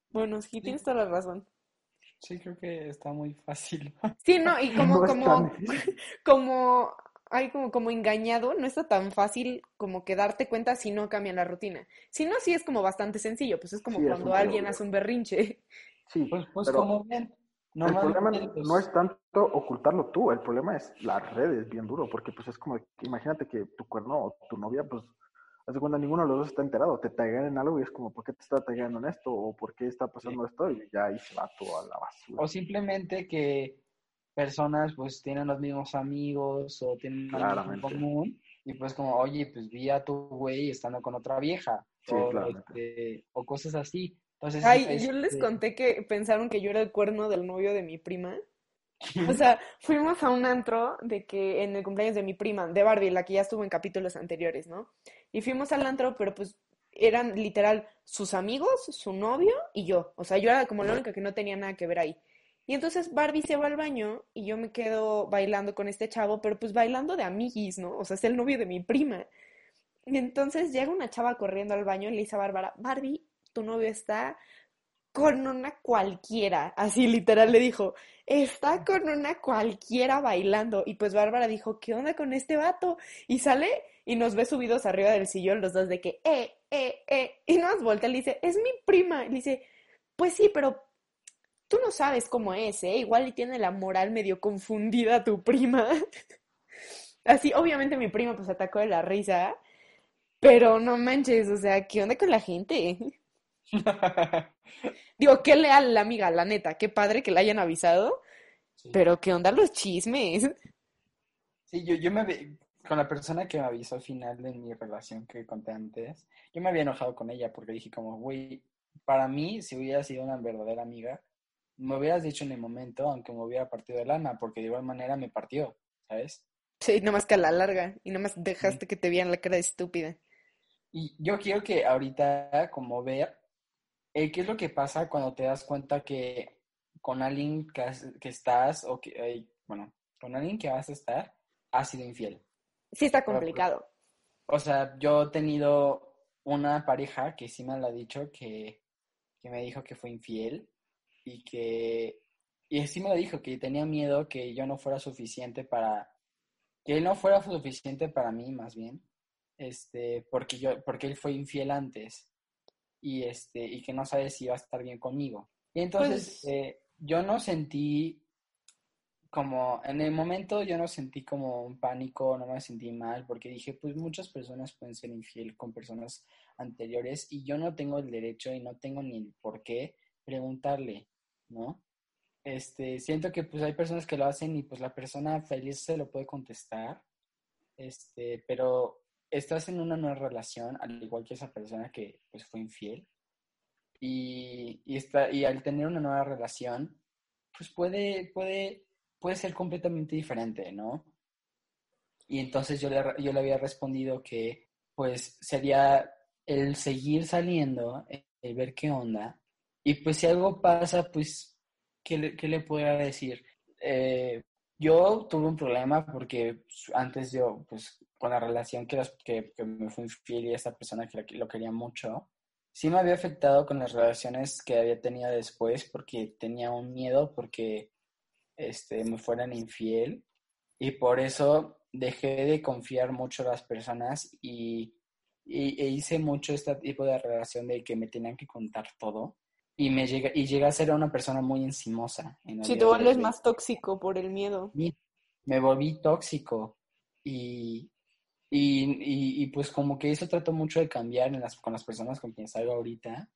[SPEAKER 1] Bueno, sí, tienes toda la razón.
[SPEAKER 2] Sí, creo que está muy fácil.
[SPEAKER 1] Sí, no, y como, *laughs* como, *laughs* como, hay como, como engañado, no está tan fácil como que darte cuenta si no cambia la rutina. Si no, sí es como bastante sencillo, pues es como
[SPEAKER 3] Sí,
[SPEAKER 1] cuando alguien hace un berrinche.
[SPEAKER 3] Sí,
[SPEAKER 2] Pues, pues
[SPEAKER 3] pero
[SPEAKER 2] como ven,
[SPEAKER 3] el problema
[SPEAKER 2] pues,
[SPEAKER 3] no es tanto ocultarlo tú, el problema es las redes, bien duro, porque pues es como, imagínate que tu cuerno o tu novia, pues, haz de cuenta, ninguno de los dos está enterado, te taguean en algo y es como, ¿por qué te está tagueando en esto? ¿O por qué está pasando esto? Y ya ahí se va todo a la basura.
[SPEAKER 2] o simplemente que personas pues tienen los mismos amigos o tienen algo en común y pues como, oye, pues vi a tu güey estando con otra vieja
[SPEAKER 3] Sí,
[SPEAKER 2] o,
[SPEAKER 3] claramente.
[SPEAKER 2] este, o cosas así. Entonces,
[SPEAKER 1] Ay, yo les
[SPEAKER 2] este,
[SPEAKER 1] conté que pensaron que yo era el cuerno del novio de mi prima. O sea, fuimos a un antro de que en el cumpleaños de mi prima, de Barbie, la que ya estuvo en capítulos anteriores, ¿no? Y fuimos al antro, pero pues eran literal sus amigos, su novio y yo. O sea, yo era como la única que no tenía nada que ver ahí. Y entonces Barbie se va al baño y yo me quedo bailando con este chavo, pero pues bailando de amiguis, ¿no? O sea, es el novio de mi prima. Y entonces llega una chava corriendo al baño y le dice a Bárbara, Barbie, tu novio está con una cualquiera. Así literal le dijo, está con una cualquiera bailando. Y pues Bárbara dijo, ¿qué onda con este vato? Y sale y nos ve subidos arriba del sillón los dos de que, eh, eh, eh. Y nos voltea y le dice, es mi prima. Y le dice, pues sí, pero tú no sabes cómo es, ¿eh? Igual y tiene la moral medio confundida tu prima. *laughs* Así, obviamente mi prima pues atacó de la risa. Pero no manches, o sea, ¿qué onda con la gente? *laughs* Digo, qué leal la amiga, la neta, qué padre que la hayan avisado,
[SPEAKER 2] sí.
[SPEAKER 1] pero ¿qué onda los chismes?
[SPEAKER 2] Sí, yo, yo me vi- con la persona que me avisó al final de mi relación que conté antes, yo me había enojado con ella porque dije como, güey, para mí, si hubiera sido una verdadera amiga, me hubieras dicho en el momento, aunque me hubiera partido el alma, porque de igual manera me partió, ¿sabes?
[SPEAKER 1] Sí, nomás que a la larga, y nomás dejaste que te vieran la cara de estúpida.
[SPEAKER 2] Y yo quiero que ahorita, como ver, eh, qué es lo que pasa cuando te das cuenta que con alguien que, has- que estás, o que, eh, bueno, con alguien que vas a estar, has sido infiel.
[SPEAKER 1] Sí está
[SPEAKER 2] Pero,
[SPEAKER 1] complicado.
[SPEAKER 2] O sea, yo he tenido una pareja que sí me lo ha dicho, que, que me dijo que fue infiel y que, y sí me lo dijo, que tenía miedo que yo no fuera suficiente para, que él no fuera suficiente para mí, más bien, este, porque yo, porque él fue infiel antes y este, y que no sabe si iba a estar bien conmigo. Y entonces,
[SPEAKER 1] Pues-
[SPEAKER 2] eh, yo no sentí como, en el momento yo no sentí como un pánico, no me sentí mal, porque dije, pues muchas personas pueden ser infiel con personas anteriores y yo no tengo el derecho y no tengo ni el por qué preguntarle, ¿no? Este, siento que pues hay personas que lo hacen y pues la persona feliz se lo puede contestar, este, pero estás en una nueva relación, al igual que esa persona que pues fue infiel, y, y, está, y al tener una nueva relación, pues puede, puede, puede ser completamente diferente, ¿no? Y entonces yo le, yo le había respondido que pues sería el seguir saliendo, el ver qué onda, y pues si algo pasa, pues, ¿qué le, qué le podría decir? Eh, yo tuve un problema porque antes yo, pues, con la relación que, las- que, que me fui infiel y esta persona que lo quería mucho, sí me había afectado con las relaciones que había tenido después porque tenía un miedo porque este, me fueran infiel y por eso dejé de confiar mucho en las personas y, y- e hice mucho este tipo de relación de que me tenían que contar todo y me llega y llegué a ser una persona muy encimosa. en
[SPEAKER 1] Si
[SPEAKER 2] el
[SPEAKER 1] te
[SPEAKER 2] de
[SPEAKER 1] vuelves más tóxico por el miedo.
[SPEAKER 2] Me volví tóxico y, y, y, y, pues como que eso trato mucho de cambiar en las, con las personas con quienes salgo ahorita,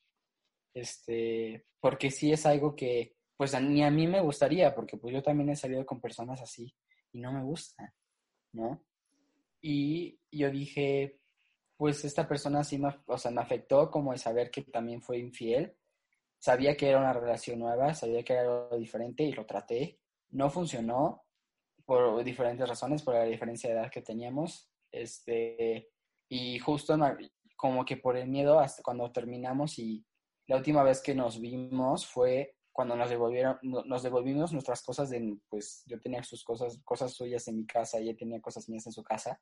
[SPEAKER 2] este, porque sí es algo que pues ni a mí me gustaría, porque pues yo también he salido con personas así y no me gusta, ¿no? Y yo dije, pues esta persona sí me, o sea, me afectó como de saber que también fue infiel, sabía que era una relación nueva, sabía que era algo diferente y lo traté, no funcionó, por diferentes razones, por la diferencia de edad que teníamos, este, y justo como que por el miedo hasta cuando terminamos y la última vez que nos vimos fue cuando nos devolvieron, no- nos devolvimos nuestras cosas de, pues yo tenía sus cosas, cosas suyas en mi casa ella tenía cosas mías en su casa,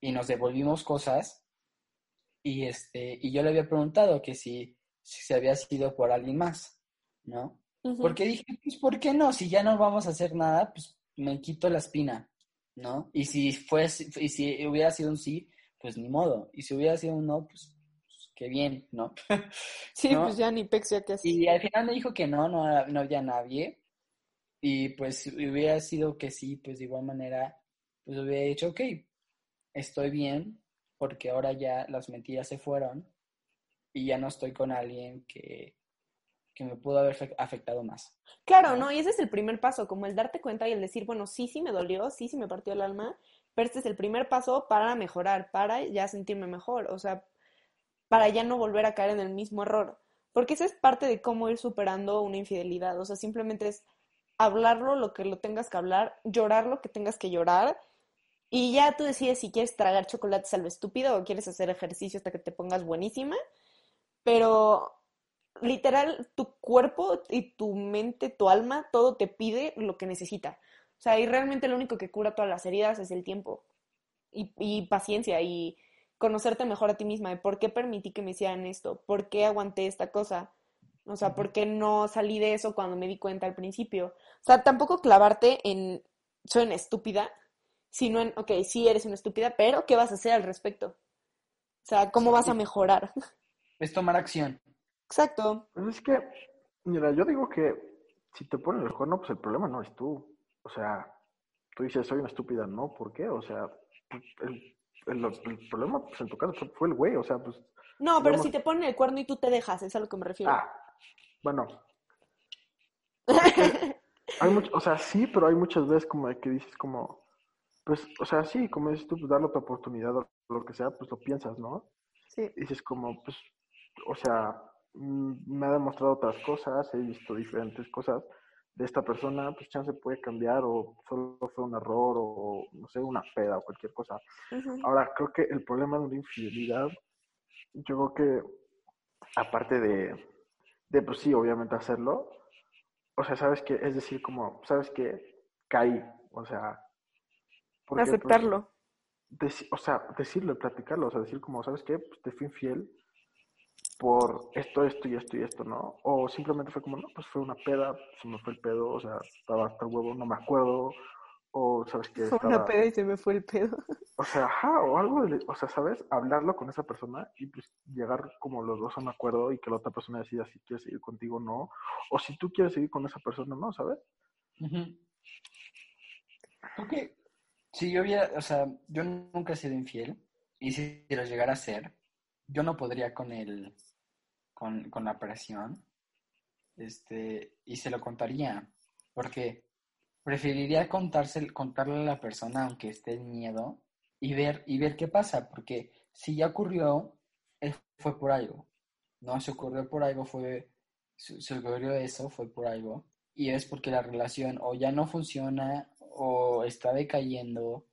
[SPEAKER 2] y nos devolvimos cosas, y este, y yo le había preguntado que si, si se había sido por alguien más, ¿no? Porque dije, pues, ¿por qué no? Si ya no vamos a hacer nada, pues me quito la espina, ¿no? Y si fuese, y si hubiera sido un sí, pues ni modo. Y si hubiera sido un no, pues, pues qué bien, ¿no? *laughs*
[SPEAKER 1] Sí,
[SPEAKER 2] ¿No?
[SPEAKER 1] pues ya ni pexia que.
[SPEAKER 2] Y al final me dijo que no, no, no había nadie. Y pues si hubiera sido que sí, pues de igual manera, pues hubiera dicho, ok, estoy bien, porque ahora ya las mentiras se fueron y ya no estoy con alguien que, que me pudo haber fe- afectado más.
[SPEAKER 1] Claro, ¿no? Y ese es el primer paso, como el darte cuenta y el decir, bueno, sí, sí me dolió, sí, sí me partió el alma, pero este es el primer paso para mejorar, para ya sentirme mejor, o sea, para ya no volver a caer en el mismo error. Porque esa es parte de cómo ir superando una infidelidad, o sea, simplemente es hablarlo lo que lo tengas que hablar, llorar lo que tengas que llorar, y ya tú decides si quieres tragar chocolates a lo estúpido o quieres hacer ejercicio hasta que te pongas buenísima, pero literal, tu cuerpo y tu mente, tu alma, todo te pide lo que necesita. O sea, y realmente lo único que cura todas las heridas es el tiempo y, y paciencia y conocerte mejor a ti misma de por qué permití que me hicieran esto, por qué aguanté esta cosa, o sea, por qué no salí de eso cuando me di cuenta al principio. O sea, tampoco clavarte en soy una estúpida, sino en, ok, sí eres una estúpida, pero ¿qué vas a hacer al respecto? O sea, ¿cómo vas a mejorar? *laughs*
[SPEAKER 2] Es tomar acción.
[SPEAKER 1] Exacto.
[SPEAKER 3] Pues es que, mira, yo digo que si te ponen el cuerno, pues el problema no es tú. O sea, tú dices, soy una estúpida, ¿no? ¿Por qué? O sea, pues, el, el- el problema, pues en tu caso, fue- fue el güey, o sea, pues,
[SPEAKER 1] No, pero
[SPEAKER 3] Digamos-
[SPEAKER 1] si te ponen el cuerno y tú te dejas, es a lo que me refiero.
[SPEAKER 3] ah, bueno, *laughs* hay mucho, o sea, sí, pero hay muchas veces como que dices como, pues, o sea, sí, como dices tú, pues darle otra oportunidad o lo que sea, pues lo piensas, ¿no?
[SPEAKER 1] Sí.
[SPEAKER 3] Y dices como, pues, o sea, mm, me ha demostrado otras cosas, he visto diferentes cosas de esta persona, pues chance puede cambiar o solo fue un error o, no sé, una peda o cualquier cosa. Ahora, creo que el problema de una infidelidad, yo creo que aparte de, de pues sí, obviamente hacerlo, o sea, ¿sabes qué? Es decir, como, ¿sabes qué? Caí, o sea, porque, pues,
[SPEAKER 1] Aceptarlo.
[SPEAKER 3] deci- o sea, decirlo, platicarlo, o sea, decir como, ¿sabes qué? Pues te fui infiel por esto, esto y esto y esto, ¿no? O simplemente fue como, no, pues fue una peda, se me fue el pedo, o sea, estaba hasta el huevo, no me acuerdo, o sabes que
[SPEAKER 1] Fue una peda y se me fue el pedo. *laughs*
[SPEAKER 3] o sea, ajá, o algo, de- o sea, ¿sabes? Hablarlo con esa persona y pues llegar como los dos a un acuerdo y que la otra persona decida si quiere seguir contigo o no, o si tú quieres seguir con esa persona o no, ¿sabes?
[SPEAKER 2] Que si yo hubiera, o sea, yo nunca he sido infiel y si lo llegara a ser, yo no podría con el, con, con la presión, este, y se lo contaría, porque preferiría contarse, contarle a la persona aunque esté en miedo y ver, y ver qué pasa, porque si ya ocurrió, eh, fue por algo, ¿no? Se ocurrió por algo, fue, se, ocurrió eso, fue por algo, y es porque la relación o ya no funciona o está decayendo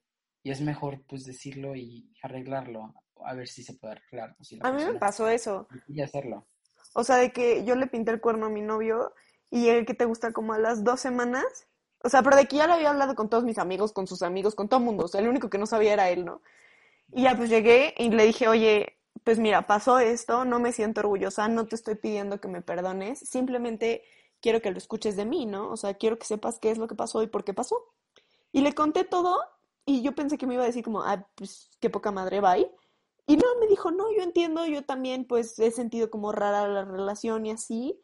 [SPEAKER 2] y es mejor pues decirlo y arreglarlo, a ver si se puede arreglar. si
[SPEAKER 1] A mí me pasó eso.
[SPEAKER 2] decide hacerlo.
[SPEAKER 1] O sea, de que yo le pinté el cuerno a mi novio y llegué que te gusta como a las dos semanas. O sea, pero de que ya lo había hablado con todos mis amigos, con sus amigos, con todo el mundo. O sea, el único que no sabía era él, ¿no? Y ya pues llegué y le dije, oye, pues mira, pasó esto, no me siento orgullosa, no te estoy pidiendo que me perdones, simplemente quiero que lo escuches de mí, ¿no? O sea, quiero que sepas qué es lo que pasó y por qué pasó. Y le conté todo y yo pensé que me iba a decir como, ah, pues qué poca madre, bye. Y no, me dijo, no, yo entiendo, yo también pues he sentido como rara la relación y así,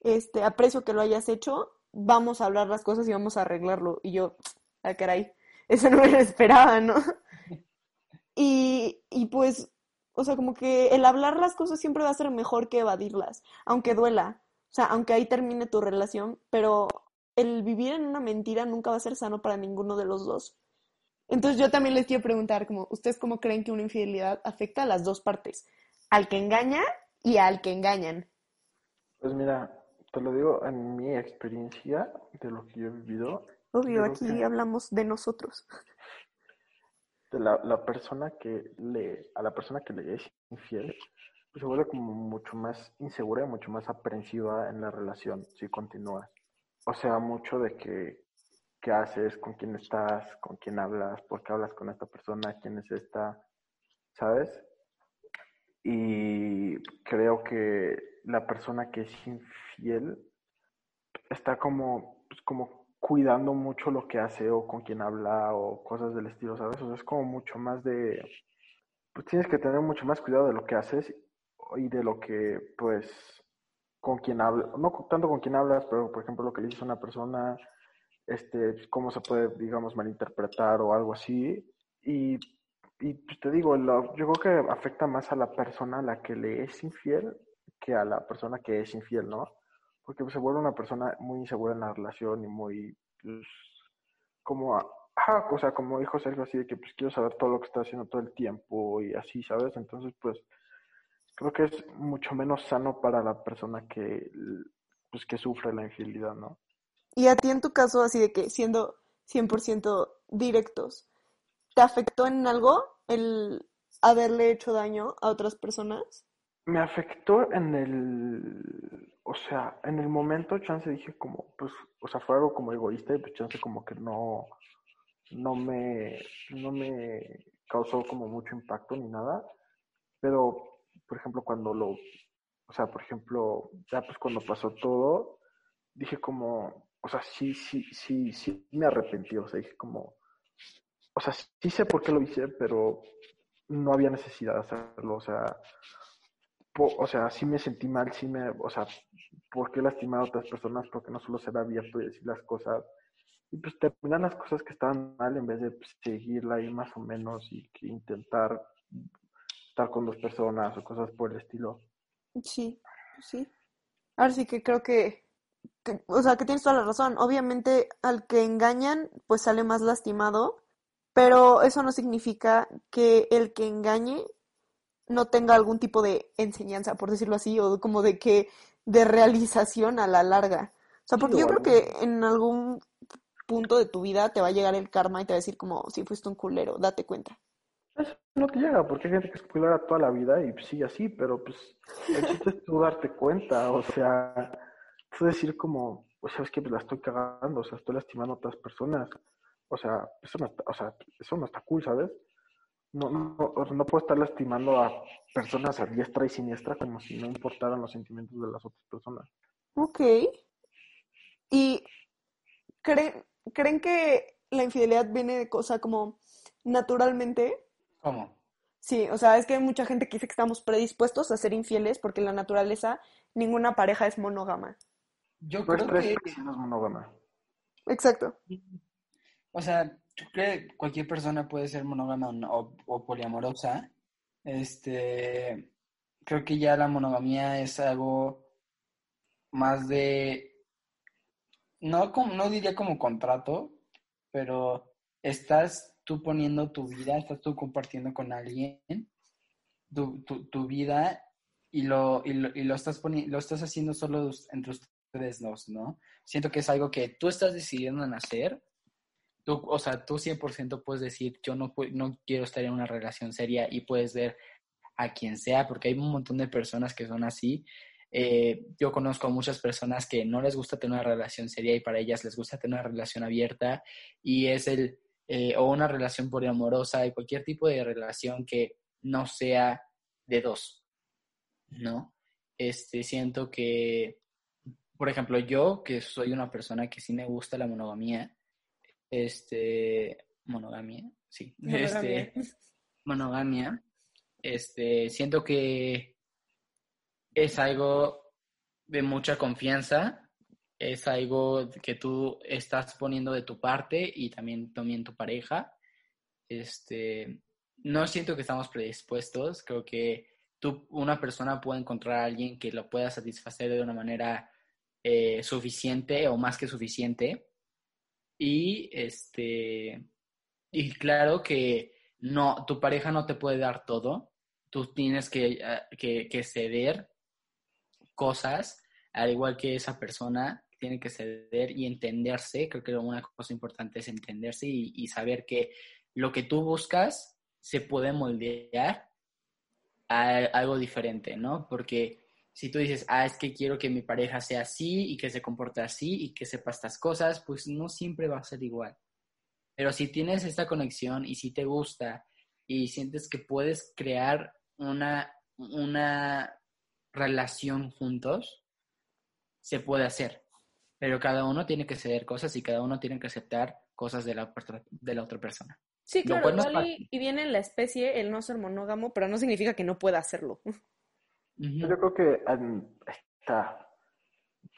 [SPEAKER 1] este, aprecio que lo hayas hecho, vamos a hablar las cosas y vamos a arreglarlo. Y yo, ah, caray, eso no me lo esperaba, ¿no? *laughs* Y, y pues, o sea, como que el hablar las cosas siempre va a ser mejor que evadirlas, aunque duela, o sea, aunque ahí termine tu relación, pero el vivir en una mentira nunca va a ser sano para ninguno de los dos. Entonces yo también les quiero preguntar, como, ¿ustedes cómo creen que una infidelidad afecta a las dos partes? Al que engaña y al que engañan.
[SPEAKER 3] Pues mira, te lo digo en mi experiencia de lo que yo he vivido,
[SPEAKER 1] Obvio, aquí
[SPEAKER 3] que-
[SPEAKER 1] hablamos de nosotros. *laughs*
[SPEAKER 3] de la, la persona que le, a la persona que le es infiel, pues se vuelve como mucho más insegura y mucho más aprensiva en la relación si continúas. O sea, mucho de que qué haces, con quién estás, con quién hablas, por qué hablas con esta persona, quién es esta, ¿sabes? Y creo que la persona que es infiel está como, pues como cuidando mucho lo que hace o con quién habla o cosas del estilo, ¿sabes? O sea, es como mucho más de, pues tienes que tener mucho más cuidado de lo que haces y de lo que, pues, con quien hablas, no tanto con quien hablas, pero por ejemplo lo que le dices a una persona, este, cómo se puede, digamos, malinterpretar o algo así. Y, y pues te digo, lo, yo creo que afecta más a la persona a la que le es infiel que a la persona que es infiel, ¿no? Porque se vuelve una persona muy insegura en la relación y muy, pues, como, ajá, o sea, como dijo Sergio, así de que pues quiero saber todo lo que está haciendo todo el tiempo y así, ¿sabes? Entonces, pues, creo que es mucho menos sano para la persona que, pues, que sufre la infidelidad, ¿no?
[SPEAKER 1] Y a ti en tu caso, así de que siendo 100% directos, ¿te afectó en algo el haberle hecho daño a otras personas?
[SPEAKER 3] Me afectó en el, o sea, en el momento, chance dije como, pues, o sea, fue algo como egoísta y pues chance como que no, no me, no me causó como mucho impacto ni nada, pero, por ejemplo, cuando lo, o sea, por ejemplo, ya pues cuando pasó todo, dije como, o sea, sí, sí, sí, sí me arrepentí, o sea, dije como, o sea, sí sé por qué lo hice, pero no había necesidad de hacerlo, o sea, o sea, sí me sentí mal, sí me, o sea, ¿por qué lastimar a otras personas? Porque no solo ser abierto y decir las cosas, y pues terminar las cosas que estaban mal en vez de pues, seguirla ahí más o menos y que intentar estar con dos personas o cosas por el estilo.
[SPEAKER 1] Sí, sí. Ahora sí que creo que o sea, que tienes toda la razón. Obviamente al que engañan, pues sale más lastimado, pero eso no significa que el que engañe no tenga algún tipo de enseñanza, por decirlo así, o como de que de realización a la larga. O sea, porque yo creo que en algún punto de tu vida te va a llegar el karma y te va a decir como si fuiste un culero, date cuenta.
[SPEAKER 3] Eso no te llega, porque hay gente que es culera toda la vida y sí, así, pero pues el chiste es tú darte cuenta, o sea, decir como, pues sabes que pues la estoy cagando, o sea, estoy lastimando a otras personas. O sea, eso no está, o sea, eso no está cool, ¿sabes? No, no, no puedo estar lastimando a personas a diestra y siniestra como si no importaran los sentimientos de las otras personas.
[SPEAKER 1] Ok. ¿Y creen, creen que la infidelidad viene de cosa como naturalmente?
[SPEAKER 2] ¿Cómo?
[SPEAKER 1] Sí, o sea, es que hay mucha gente que dice que estamos predispuestos a ser infieles porque en la naturaleza ninguna pareja es monógama.
[SPEAKER 2] Yo creo que...
[SPEAKER 1] Exacto.
[SPEAKER 2] O sea, yo creo que cualquier persona puede ser monógama o, poliamorosa. Este, creo que ya la monogamía es algo más de, no, como, no diría como contrato, pero estás tú poniendo tu vida, estás tú compartiendo con alguien tu, tu, vida y lo, y lo, y lo estás poniendo, lo estás haciendo solo entre dos, ¿no? Siento que es algo que tú estás decidiendo en hacer. Tú, o sea, tú 100% puedes decir, yo no, no quiero estar en una relación seria y puedes ver a quien sea, porque hay un montón de personas que son así. Eh, yo conozco a muchas personas que no les gusta tener una relación seria y para ellas les gusta tener una relación abierta y es el, eh, o una relación poliamorosa y cualquier tipo de relación que no sea de dos, ¿no? Este, siento que por ejemplo, yo, que soy una persona que sí me gusta la monogamía, este, monogamia, sí, *laughs* monogamia. este, monogamia, este, siento que es algo de mucha confianza, es algo que tú estás poniendo de tu parte y también, también tu pareja. Este, no siento que estamos predispuestos, creo que tú, una persona puede encontrar a alguien que lo pueda satisfacer de una manera eh, suficiente o más que suficiente. Y este y claro que no, tu pareja no te puede dar todo. Tú tienes que, eh, que, ceder cosas, al igual que esa persona tiene que ceder y entenderse. Creo que una cosa importante es entenderse y, y saber que lo que tú buscas se puede moldear a algo diferente, ¿no? Porque si tú dices, ah, es que quiero que mi pareja sea así y que se comporte así y que sepa estas cosas, pues no siempre va a ser igual. Pero si tienes esta conexión y si te gusta y sientes que puedes crear una, una relación juntos, se puede hacer. pero cada uno tiene que ceder cosas y cada uno tiene que aceptar cosas de la, de la otra persona.
[SPEAKER 1] Sí, claro, y, viene en la especie el no ser monógamo, pero no significa que no pueda hacerlo. *laughs*
[SPEAKER 3] Yo creo que está,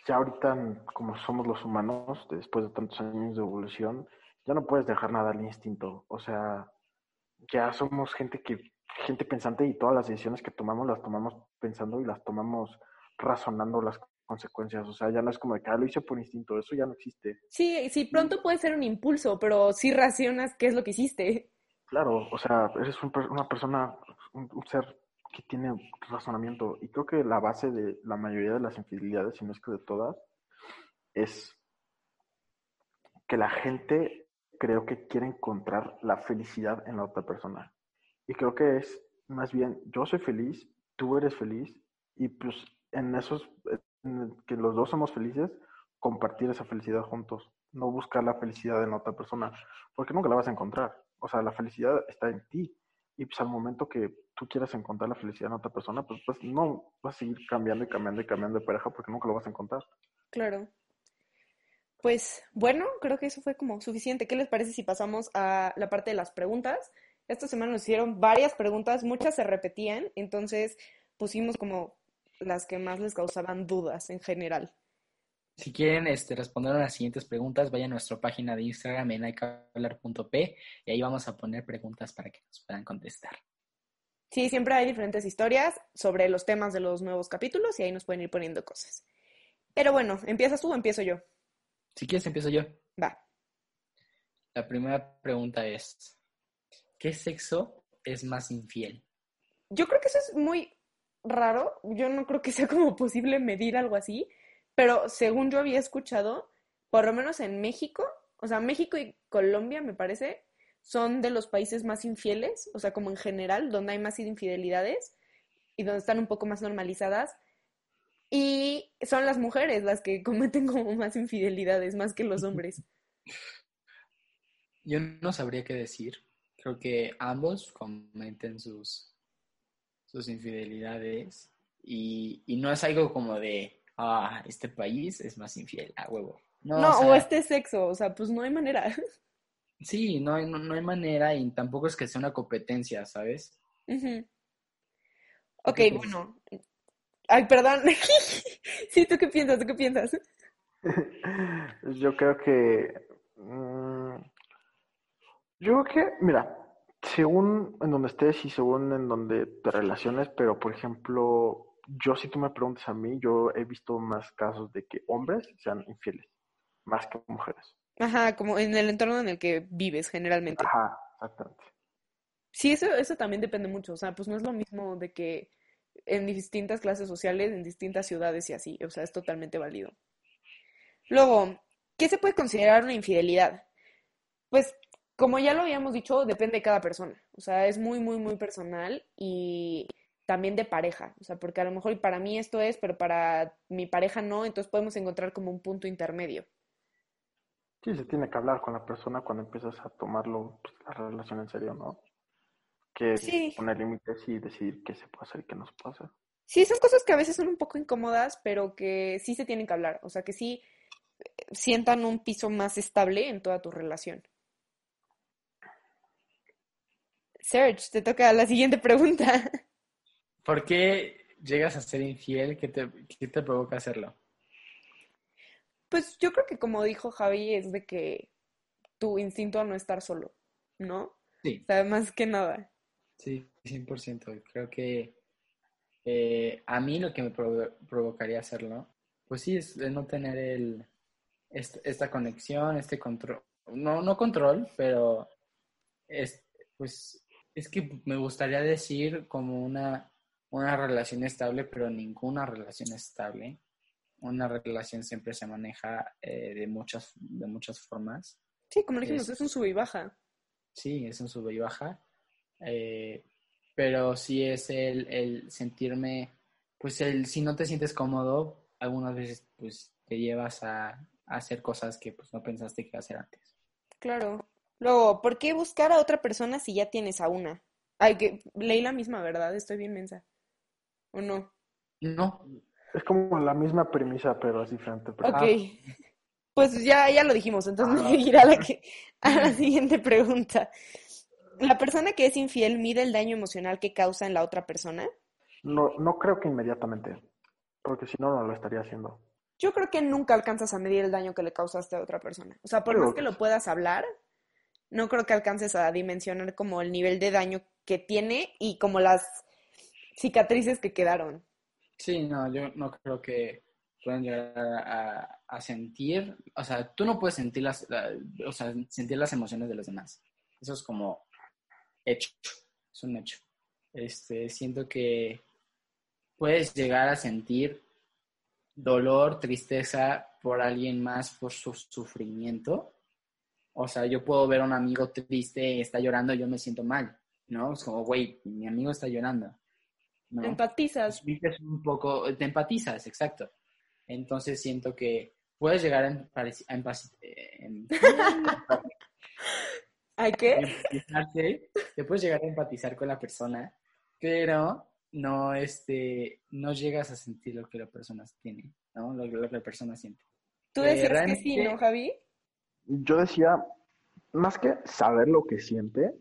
[SPEAKER 3] ya ahorita como somos los humanos, después de tantos años de evolución, ya no puedes dejar nada al instinto. O sea, ya somos gente que, gente pensante y todas las decisiones que tomamos las tomamos pensando y las tomamos razonando las consecuencias. O sea, ya no es como de que ah, lo hice por instinto, eso ya no existe.
[SPEAKER 1] Sí, sí, pronto puede ser un impulso, pero sí racionas qué es lo que hiciste.
[SPEAKER 3] Claro, o sea, eres una persona, un, ser que tiene razonamiento. Y creo que la base de la mayoría de las infidelidades, si no es que de todas, es que la gente creo que quiere encontrar la felicidad en la otra persona. Y creo que es más bien, yo soy feliz, tú eres feliz, y pues en esos, que los dos somos felices, compartir esa felicidad juntos, no buscar la felicidad en la otra persona, porque nunca la vas a encontrar. O sea, la felicidad está en ti. Y pues al momento que tú quieras encontrar la felicidad en otra persona, pues, pues no vas a seguir cambiando y cambiando y cambiando de pareja porque nunca lo vas a encontrar.
[SPEAKER 1] Claro. Pues bueno, creo que eso fue como suficiente. ¿Qué les parece si pasamos a la parte de las preguntas? Esta semana nos hicieron varias preguntas, muchas se repetían, entonces pusimos como las que más les causaban dudas en general.
[SPEAKER 2] Si quieren este, responder a las siguientes preguntas, vayan a nuestra página de Instagram en p y ahí vamos a poner preguntas para que nos puedan contestar.
[SPEAKER 1] Sí, siempre hay diferentes historias sobre los temas de los nuevos capítulos y ahí nos pueden ir poniendo cosas. Pero bueno, ¿empiezas tú o empiezo yo?
[SPEAKER 2] Si quieres, empiezo yo.
[SPEAKER 1] Va.
[SPEAKER 2] La primera pregunta es, ¿qué sexo es más infiel?
[SPEAKER 1] Yo creo que eso es muy raro. Yo no creo que sea como posible medir algo así, pero según yo había escuchado, por lo menos en México, o sea, México y Colombia, me parece, son de los países más infieles, o sea, como en general, donde hay más infidelidades y donde están un poco más normalizadas. Y son las mujeres las que *laughs* cometen como más infidelidades, más que los hombres. *laughs*
[SPEAKER 2] Yo no sabría qué decir. Creo que ambos cometen sus, sus infidelidades y, no es algo como de, ah, este país es más infiel, a huevo.
[SPEAKER 1] No, o, este sexo, o sea, pues no hay manera. *laughs*
[SPEAKER 2] Sí, no hay, no, hay manera y tampoco es que sea una competencia, ¿sabes?
[SPEAKER 1] Ok, bueno, Ay, perdón. *laughs* sí, ¿tú qué piensas? ¿Tú qué piensas? *laughs*
[SPEAKER 3] Yo creo que... Mm, yo creo que, mira, según en donde estés y según en donde te relaciones, pero por ejemplo, yo si tú me preguntas a mí, yo he visto más casos de que hombres sean infieles, más que mujeres.
[SPEAKER 1] Ajá, como en el entorno en el que vives generalmente.
[SPEAKER 3] Ajá, exactamente.
[SPEAKER 1] Sí, eso, eso también depende mucho. O sea, pues no es lo mismo de que en distintas clases sociales, en distintas ciudades y así. O sea, es totalmente válido. Luego, ¿qué se puede considerar una infidelidad? Pues, como ya lo habíamos dicho, depende de cada persona. O sea, es muy, muy, muy personal y también de pareja. O sea, porque a lo mejor para mí esto es, pero para mi pareja no, entonces podemos encontrar como un punto intermedio.
[SPEAKER 3] Sí, se tiene que hablar con la persona cuando empiezas a tomarlo, pues, la relación en serio, ¿no? que poner límites y decidir qué se puede hacer y qué no se puede hacer.
[SPEAKER 1] Sí, son cosas que a veces son un poco incómodas, pero que sí se tienen que hablar. O sea, que sí eh, sientan un piso más estable en toda tu relación. Serge, te toca la siguiente pregunta.
[SPEAKER 2] ¿Por qué llegas a ser infiel? ¿Qué te, qué te provoca hacerlo?
[SPEAKER 1] Pues yo creo que como dijo Javi, es de que tu instinto a no estar solo, ¿no?
[SPEAKER 2] Sí.
[SPEAKER 1] O sea, más que nada.
[SPEAKER 2] Sí, 100%. Creo que eh, a mí lo que me provocaría hacerlo, pues sí, es no tener el, esta conexión, este control, no, no control, pero es, pues es que me gustaría decir como una, una relación estable, pero ninguna relación estable. Una relación siempre se maneja eh, de, muchas, de muchas formas.
[SPEAKER 1] Sí, como dijimos, es un sube y baja.
[SPEAKER 2] Sí, es un sube y baja. Eh, pero sí es el, el, sentirme, pues el, si no te sientes cómodo, algunas veces pues te llevas a, hacer cosas que pues no pensaste que hacer antes.
[SPEAKER 1] Claro. Luego, ¿por qué buscar a otra persona si ya tienes a una? Ay, que leí la misma, ¿verdad? Estoy bien mensa. ¿O no?
[SPEAKER 2] No.
[SPEAKER 3] Es como la misma premisa, pero es diferente.
[SPEAKER 1] Ok. Pues ya, ya lo dijimos, entonces me seguirá a la, que, a la siguiente pregunta. ¿La persona que es infiel mide el daño emocional que causa en la otra persona?
[SPEAKER 3] No, no creo que inmediatamente, porque si no, no lo estaría haciendo.
[SPEAKER 1] Yo creo que nunca alcanzas a medir el daño que le causaste a otra persona. O sea, por
[SPEAKER 3] Creo
[SPEAKER 1] más que
[SPEAKER 3] que
[SPEAKER 1] lo
[SPEAKER 3] sí.
[SPEAKER 1] puedas hablar, no creo que alcances a dimensionar como el nivel de daño que tiene y como las cicatrices que quedaron.
[SPEAKER 2] Sí, no, yo no creo que puedan llegar a, sentir, o sea, tú no puedes sentir las, la- o sea, sentir las emociones de los demás. Eso es como hecho, es un hecho. Este, siento que puedes llegar a sentir dolor, tristeza por alguien más, por su sufrimiento. O sea, yo puedo ver a un amigo triste, está llorando, yo me siento mal, ¿no? Es como, güey, mi amigo está llorando. ¿No?
[SPEAKER 1] Empatizas.
[SPEAKER 2] Vives un poco, te empatizas, exacto. Entonces siento que puedes llegar a, a empasi- eh, em- *laughs*
[SPEAKER 1] ¿Ay qué? *laughs*
[SPEAKER 2] empatizarte, te puedes llegar a empatizar con la persona, pero no, este, no llegas a sentir lo que la persona tiene, ¿no? Lo, lo que la persona siente.
[SPEAKER 1] Tú
[SPEAKER 2] Eh,
[SPEAKER 1] decías que sí, ¿no, Javi?
[SPEAKER 3] Yo decía, más que saber lo que siente,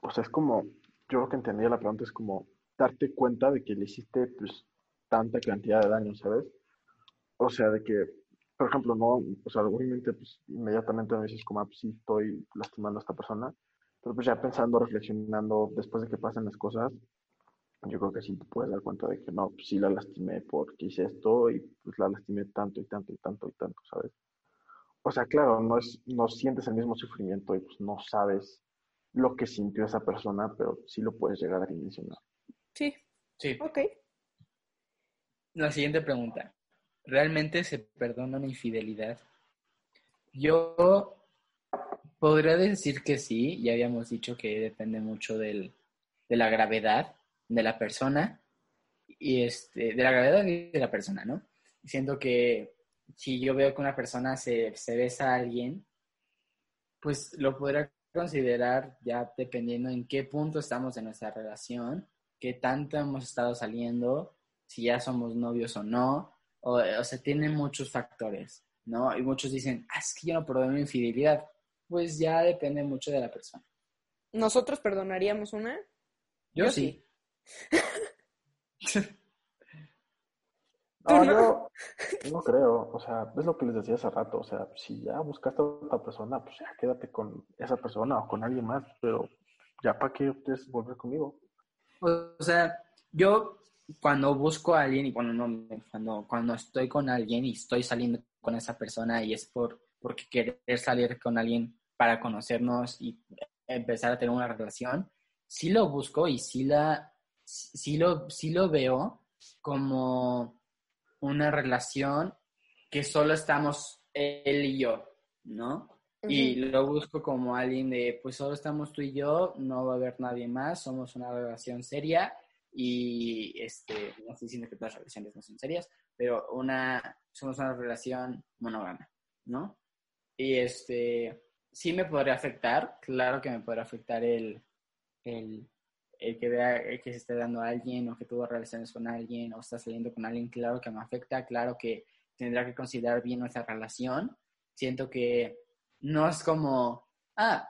[SPEAKER 3] o sea, es como, yo lo que entendía la pregunta es como darte cuenta de que le hiciste pues tanta cantidad de daño, ¿sabes? O sea, de que, por ejemplo, no, o sea, obviamente pues inmediatamente me dices como, ah, pues sí, estoy lastimando a esta persona, pero pues ya pensando, reflexionando, después de que pasen las cosas, yo creo que sí te puedes dar cuenta de que no, pues sí la lastimé porque hice esto y pues la lastimé tanto y tanto y tanto y tanto, ¿sabes? O sea, claro, no es, no sientes el mismo sufrimiento y pues no sabes lo que sintió esa persona, pero sí lo puedes llegar a dimensionar.
[SPEAKER 1] Sí,
[SPEAKER 2] Sí.
[SPEAKER 1] ok.
[SPEAKER 2] La siguiente pregunta. ¿Realmente se perdona una infidelidad? Yo podría decir que sí, ya habíamos dicho que depende mucho del, de la gravedad de la persona y este, de la gravedad de la persona, ¿no? Siento que si yo veo que una persona se, se besa a alguien, pues lo podría considerar ya dependiendo en qué punto estamos en nuestra relación, qué tanto hemos estado saliendo, si ya somos novios o no, o, o sea, tiene muchos factores, ¿no? Y muchos dicen, ah, es que yo no perdono una infidelidad. Pues ya depende mucho de la persona.
[SPEAKER 1] ¿Nosotros perdonaríamos una?
[SPEAKER 2] Yo,
[SPEAKER 1] Yo
[SPEAKER 2] sí. *laughs* *laughs*
[SPEAKER 1] ¿Tú
[SPEAKER 3] No,
[SPEAKER 1] no?
[SPEAKER 3] yo no creo, o sea, es lo que les decía hace rato, o sea, si ya buscaste a otra persona, pues ya quédate con esa persona o con alguien más, pero ya para qué quieres volver conmigo.
[SPEAKER 2] O sea, yo cuando busco a alguien y cuando, no, cuando, cuando estoy con alguien y estoy saliendo con esa persona y es por porque querer salir con alguien para conocernos y empezar a tener una relación, sí lo busco y sí, la, sí, lo, sí lo veo como una relación que solo estamos él y yo, ¿no? Y lo busco como alguien de, pues solo estamos tú y yo, no va a haber nadie más, somos una relación seria y, este, no estoy diciendo que todas las relaciones no son serias, pero una, somos una relación monógama, ¿no? Y este, sí me podría afectar, claro que me podría afectar el, el, el que vea el que se esté dando a alguien o que tuvo relaciones con alguien o está saliendo con alguien, claro que me afecta, claro que tendrá que considerar bien nuestra relación. Siento que no es como, ah,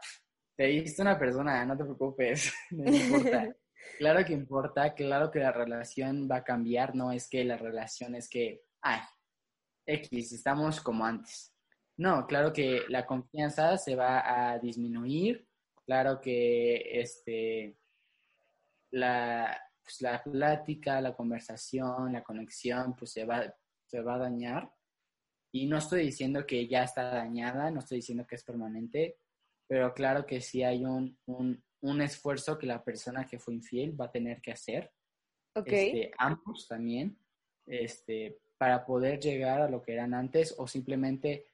[SPEAKER 2] te diste una persona, no te preocupes, *laughs* no importa. *laughs* claro que importa, claro que la relación va a cambiar, no es que la relación es que, ay, X, estamos como antes. No, claro que la confianza se va a disminuir, claro que este, la, pues, la plática, la conversación, la conexión, pues se va, se va a dañar. Y no estoy diciendo que ya está dañada, no estoy diciendo que es permanente, pero claro que sí hay un, un, un esfuerzo que la persona que fue infiel va a tener que hacer,
[SPEAKER 1] Ok.
[SPEAKER 2] este, ambos también, este, para poder llegar a lo que eran antes o simplemente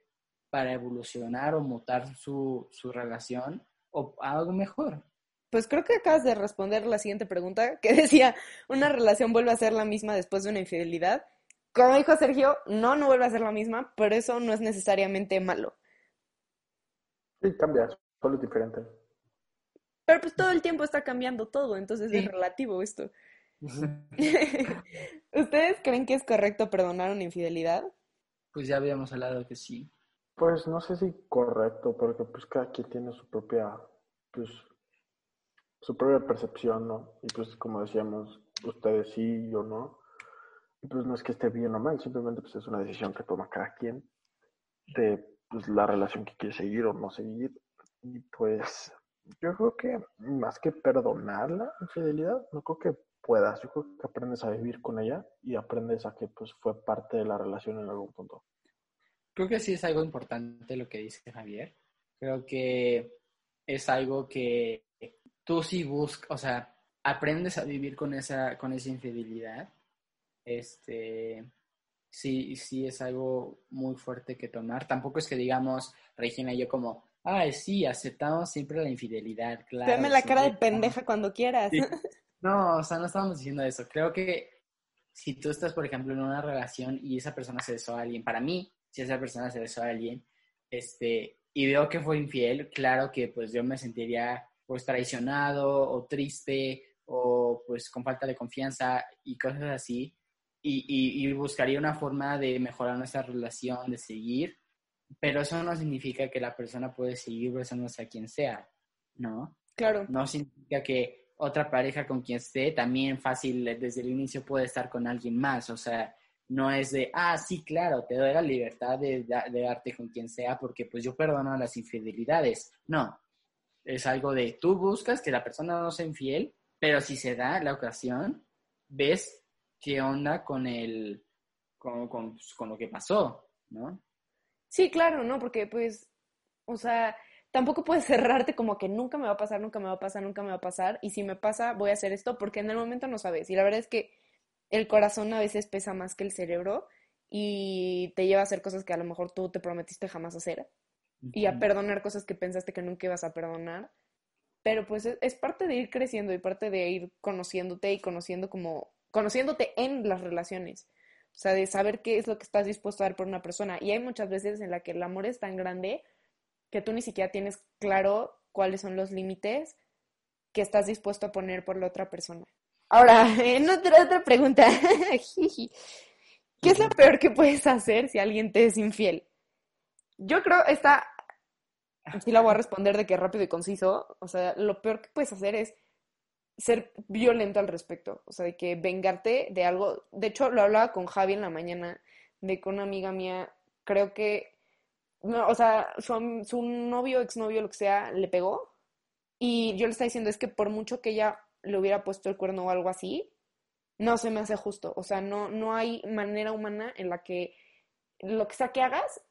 [SPEAKER 2] para evolucionar o mutar su, su relación o algo mejor.
[SPEAKER 1] Pues creo que acabas de responder la siguiente pregunta, que *laughs* decía, ¿una relación vuelve a ser la misma después de una infidelidad? Como dijo Sergio, no, no vuelve a ser la misma, pero eso no es necesariamente malo.
[SPEAKER 3] Sí, cambia, solo es diferente.
[SPEAKER 1] Pero pues todo el tiempo está cambiando todo, entonces es relativo esto. *laughs* ¿Ustedes creen que es correcto perdonar una infidelidad?
[SPEAKER 2] Pues ya habíamos hablado que sí.
[SPEAKER 3] Pues no sé si correcto, porque pues cada quien tiene su propia, pues, su propia percepción, ¿no? Y pues como decíamos, ustedes sí, yo no. Pues no es que esté bien o mal, simplemente pues es una decisión que toma cada quien de pues, la relación que quiere seguir o no seguir. Y pues yo creo que más que perdonar la infidelidad, no creo que puedas. Yo creo que aprendes a vivir con ella y aprendes a que pues fue parte de la relación en algún punto.
[SPEAKER 2] Creo que sí es algo importante lo que dice Javier. Creo que es algo que tú sí buscas, o sea, aprendes a vivir con esa, con esa infidelidad. Este, sí, sí es algo muy fuerte que tomar. Tampoco es que digamos, Regina y yo como, ay, sí, aceptamos siempre la infidelidad, claro.
[SPEAKER 1] Dame la cara de pendeja cuando quieras.
[SPEAKER 2] Sí. *laughs* No, o sea, no estamos diciendo eso. Creo que si tú estás, por ejemplo, en una relación y esa persona se besó a alguien, para mí, si esa persona se besó a alguien, este, y veo que fue infiel, claro que pues yo me sentiría pues traicionado o triste o pues con falta de confianza y cosas así. Y, y, y buscaría una forma de mejorar nuestra relación, de seguir, pero eso no significa que la persona puede seguir besándose a quien sea, ¿no?
[SPEAKER 1] Claro.
[SPEAKER 2] no significa que otra pareja con quien esté también fácil desde el inicio puede estar con alguien más. O sea, no es de, ah, sí, claro, te doy la libertad de, de darte con quien sea porque pues yo perdono las infidelidades. No, es algo de tú buscas que la persona no sea infiel, pero si se da la ocasión, ves qué onda con el, con, con, pues, con lo que pasó, ¿no?
[SPEAKER 1] Sí, claro, ¿no? Porque pues, o sea, tampoco puedes *laughs* cerrarte como que nunca me va a pasar, nunca me va a pasar, nunca me va a pasar. Y si me pasa, voy a hacer esto porque en el momento no sabes. Y la verdad es que el corazón a veces pesa más que el cerebro y te lleva a hacer cosas que a lo mejor tú te prometiste jamás hacer y a perdonar cosas que pensaste que nunca ibas a perdonar. Pero pues es, es parte de ir creciendo y parte de ir conociéndote y conociendo como, conociéndote en las relaciones. O sea, de saber qué es lo que estás dispuesto a dar por una persona. Y hay muchas veces en la que el amor es tan grande que tú ni siquiera tienes claro cuáles son los límites que estás dispuesto a poner por la otra persona. Ahora, *laughs* en otra, otra pregunta. *laughs* ¿Qué es lo peor que puedes hacer si alguien te es infiel? Yo creo esta, sí la voy a responder de que rápido y conciso. O sea, lo peor que puedes hacer es ser violento al respecto. O sea, de que vengarte de algo. De hecho, lo hablaba con Javi en la mañana, de que una amiga mía, creo que, o sea, su, su novio, exnovio, lo que sea, le pegó. Y yo le estaba diciendo, es que por mucho que ella le hubiera puesto el cuerno o algo así, no se me hace justo. O sea, no, no hay manera humana en la que lo que sea que hagas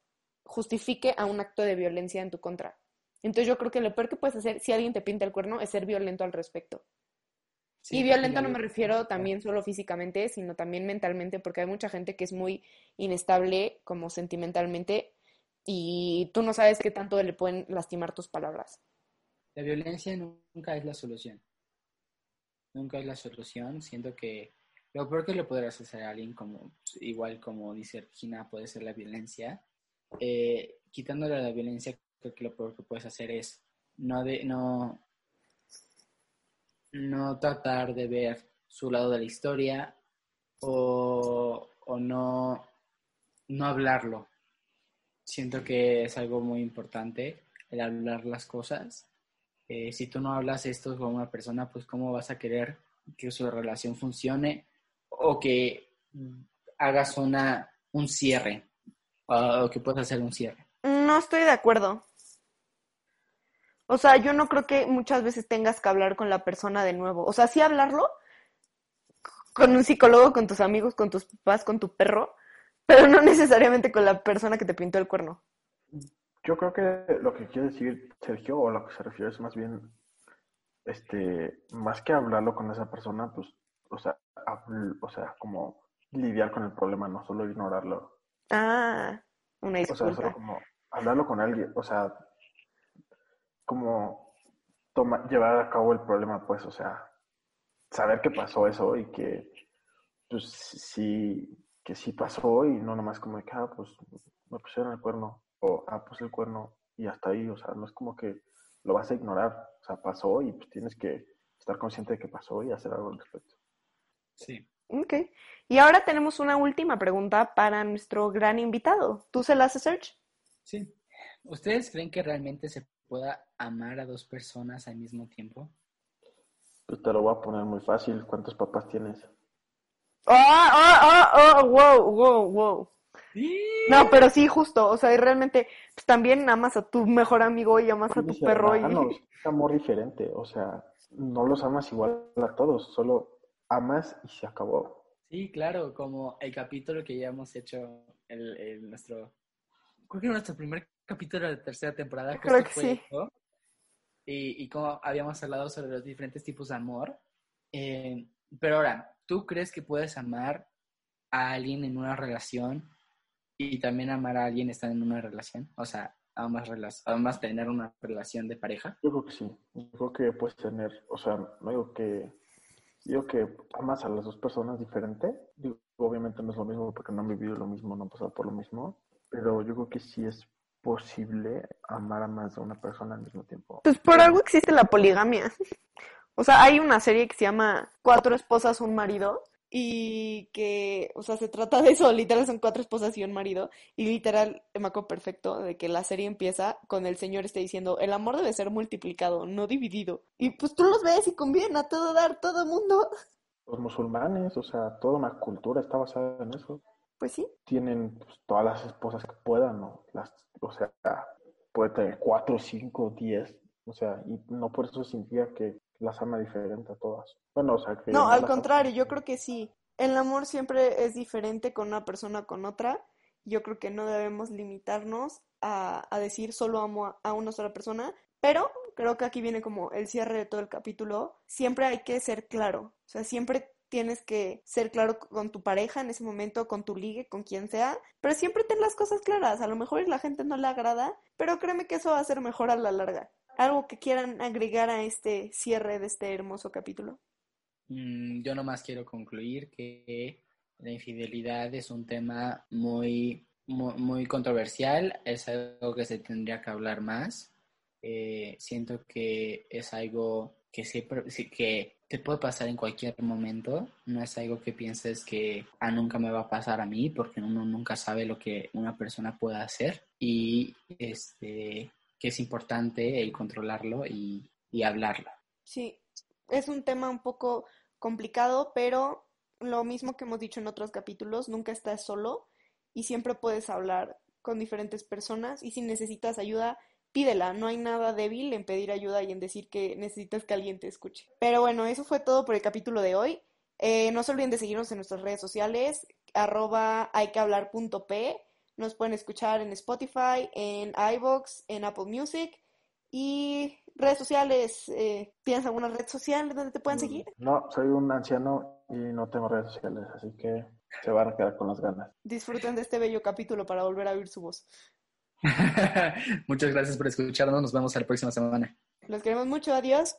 [SPEAKER 1] justifique a un acto de violencia en tu contra. Entonces yo creo que lo peor que puedes hacer si alguien te pinta el cuerno es ser violento al respecto.
[SPEAKER 2] Sí,
[SPEAKER 1] y violento
[SPEAKER 2] la
[SPEAKER 1] no me refiero también solo físicamente, sino también mentalmente, porque hay mucha gente que es muy inestable como sentimentalmente y tú no sabes qué tanto le pueden lastimar tus palabras.
[SPEAKER 2] La violencia nunca es la solución. Nunca es la solución. Siento que lo peor que le podrás hacer a alguien, como igual como dice Regina, puede ser la violencia. Eh, quitándole la violencia, creo que lo peor que puedes hacer es no de, no, no tratar de ver su lado de la historia o, o no, no hablarlo. Siento que es algo muy importante el hablar las cosas. Eh, si tú no hablas esto con una persona, pues cómo vas a querer que su relación funcione o que hagas una, un cierre o o que puedas hacer un cierre.
[SPEAKER 1] No estoy de acuerdo. O sea, yo no creo que muchas veces tengas que hablar con la persona de nuevo. O sea, sí hablarlo con un psicólogo, con tus amigos, con tus papás, con tu perro, pero no necesariamente con la persona que te pintó el cuerno.
[SPEAKER 3] Yo creo que lo que quiere decir Sergio, o a lo que se refiere es más bien, este, más que hablarlo con esa persona, pues, o sea, o sea, como lidiar con el problema, no solo ignorarlo.
[SPEAKER 1] Ah, una
[SPEAKER 3] O sea, solo
[SPEAKER 1] disculpa.
[SPEAKER 3] como hablarlo con alguien, o sea, como toma, llevar a cabo el problema, pues, o sea, saber que pasó eso y que, pues, sí, que sí pasó y no nomás como de que, ah, pues, me pusieron el cuerno, o, ah, pues el cuerno y hasta ahí, o sea, no es como que lo vas a ignorar, o sea, pasó y pues tienes que estar consciente de que pasó y hacer algo al respecto.
[SPEAKER 2] Sí.
[SPEAKER 1] Ok. Y ahora tenemos una última pregunta para nuestro gran invitado. ¿Tú se la haces, Serge?
[SPEAKER 2] Sí. ¿Ustedes creen que realmente se pueda amar a dos personas al mismo tiempo?
[SPEAKER 3] Pues te lo voy a poner muy fácil. ¿Cuántos papás tienes?
[SPEAKER 1] ¡Ah, ah, ah, oh, wow, wow, wow! No, pero sí, justo, o sea, y realmente pues, también amas a tu mejor amigo y amas a tu perro y...
[SPEAKER 3] Es amor diferente. O sea, no los amas igual a todos. Solo amas y se acabó.
[SPEAKER 2] Sí, claro, como el capítulo que ya hemos hecho, el, el- nuestro, creo que nuestro primer capítulo de la tercera temporada.
[SPEAKER 1] Creo
[SPEAKER 2] justo
[SPEAKER 1] que
[SPEAKER 2] fue
[SPEAKER 1] sí.
[SPEAKER 2] eso, Y, y como habíamos hablado sobre los diferentes tipos de amor. Eh, pero ahora, ¿tú crees que puedes amar a alguien en una relación y también amar a alguien estando en una relación? O sea, ambas, ambas tener una relación de pareja.
[SPEAKER 3] Yo creo que sí. Yo creo que puedes tener, o sea, no digo que, digo que amas a las dos personas diferente. Digo, obviamente no es lo mismo porque no han vivido lo mismo, no han pasado por lo mismo. Pero yo creo que sí es posible amar a más de una persona al mismo tiempo.
[SPEAKER 1] Pues por algo existe la poligamia. *laughs* O sea, hay una serie que se llama Cuatro esposas, un marido. Y que, o sea, se trata de eso, *laughs* literal son cuatro esposas y un marido. Y literal, me acuerdo perfecto de que la serie empieza con el señor este diciendo, el amor debe ser multiplicado, no dividido. Y pues tú los ves y conviven a todo dar, todo mundo.
[SPEAKER 3] Los musulmanes, o sea, toda una cultura está basada en eso.
[SPEAKER 1] Pues sí.
[SPEAKER 3] Tienen pues, todas las esposas que puedan, ¿no? Las, o sea, puede tener cuatro, cinco, diez. O sea, y no por eso significa que las ama diferente a todas. Bueno, o sea, que
[SPEAKER 1] No, al
[SPEAKER 3] ama-
[SPEAKER 1] contrario, yo creo que sí. El amor siempre es diferente con una persona con otra. Yo creo que no debemos limitarnos a, a decir solo amo a, a una sola persona, pero creo que aquí viene como el cierre de todo el capítulo. Siempre hay que ser claro, o sea, siempre tienes que ser claro con tu pareja en ese momento, con tu ligue, con quien sea, pero siempre ten las cosas claras. A lo mejor la gente no le agrada, pero créeme que eso va a ser mejor a la larga. ¿Algo que quieran agregar a este cierre de este hermoso capítulo?
[SPEAKER 2] Mm, yo nomás quiero concluir que la infidelidad es un tema muy, muy, muy controversial, es algo que se tendría que hablar más. Eh, siento que es algo que siempre, que te puede pasar en cualquier momento, no es algo que pienses que ah, nunca me va a pasar a mí, porque uno nunca sabe lo que una persona puede hacer y este, que es importante el controlarlo y, y hablarlo.
[SPEAKER 1] Sí, es un tema un poco complicado, pero lo mismo que hemos dicho en otros capítulos, nunca estás solo y siempre puedes hablar con diferentes personas y si necesitas ayuda, pídela. No hay nada débil en pedir ayuda y en decir que necesitas que alguien te escuche. Pero bueno, eso fue todo por el capítulo de hoy. Eh, no se olviden de seguirnos en nuestras redes sociales, arroba hayquehablar.p. Nos pueden escuchar en Spotify, en iVoox, en Apple Music y redes sociales. Eh, ¿Tienes alguna red social donde te puedan seguir?
[SPEAKER 3] No, soy un anciano y no tengo redes sociales, así que se van a quedar con las ganas.
[SPEAKER 1] Disfruten de este bello capítulo para volver a oír su voz. *laughs*
[SPEAKER 2] Muchas gracias por escucharnos. Nos vemos la próxima semana.
[SPEAKER 1] Los queremos mucho. Adiós.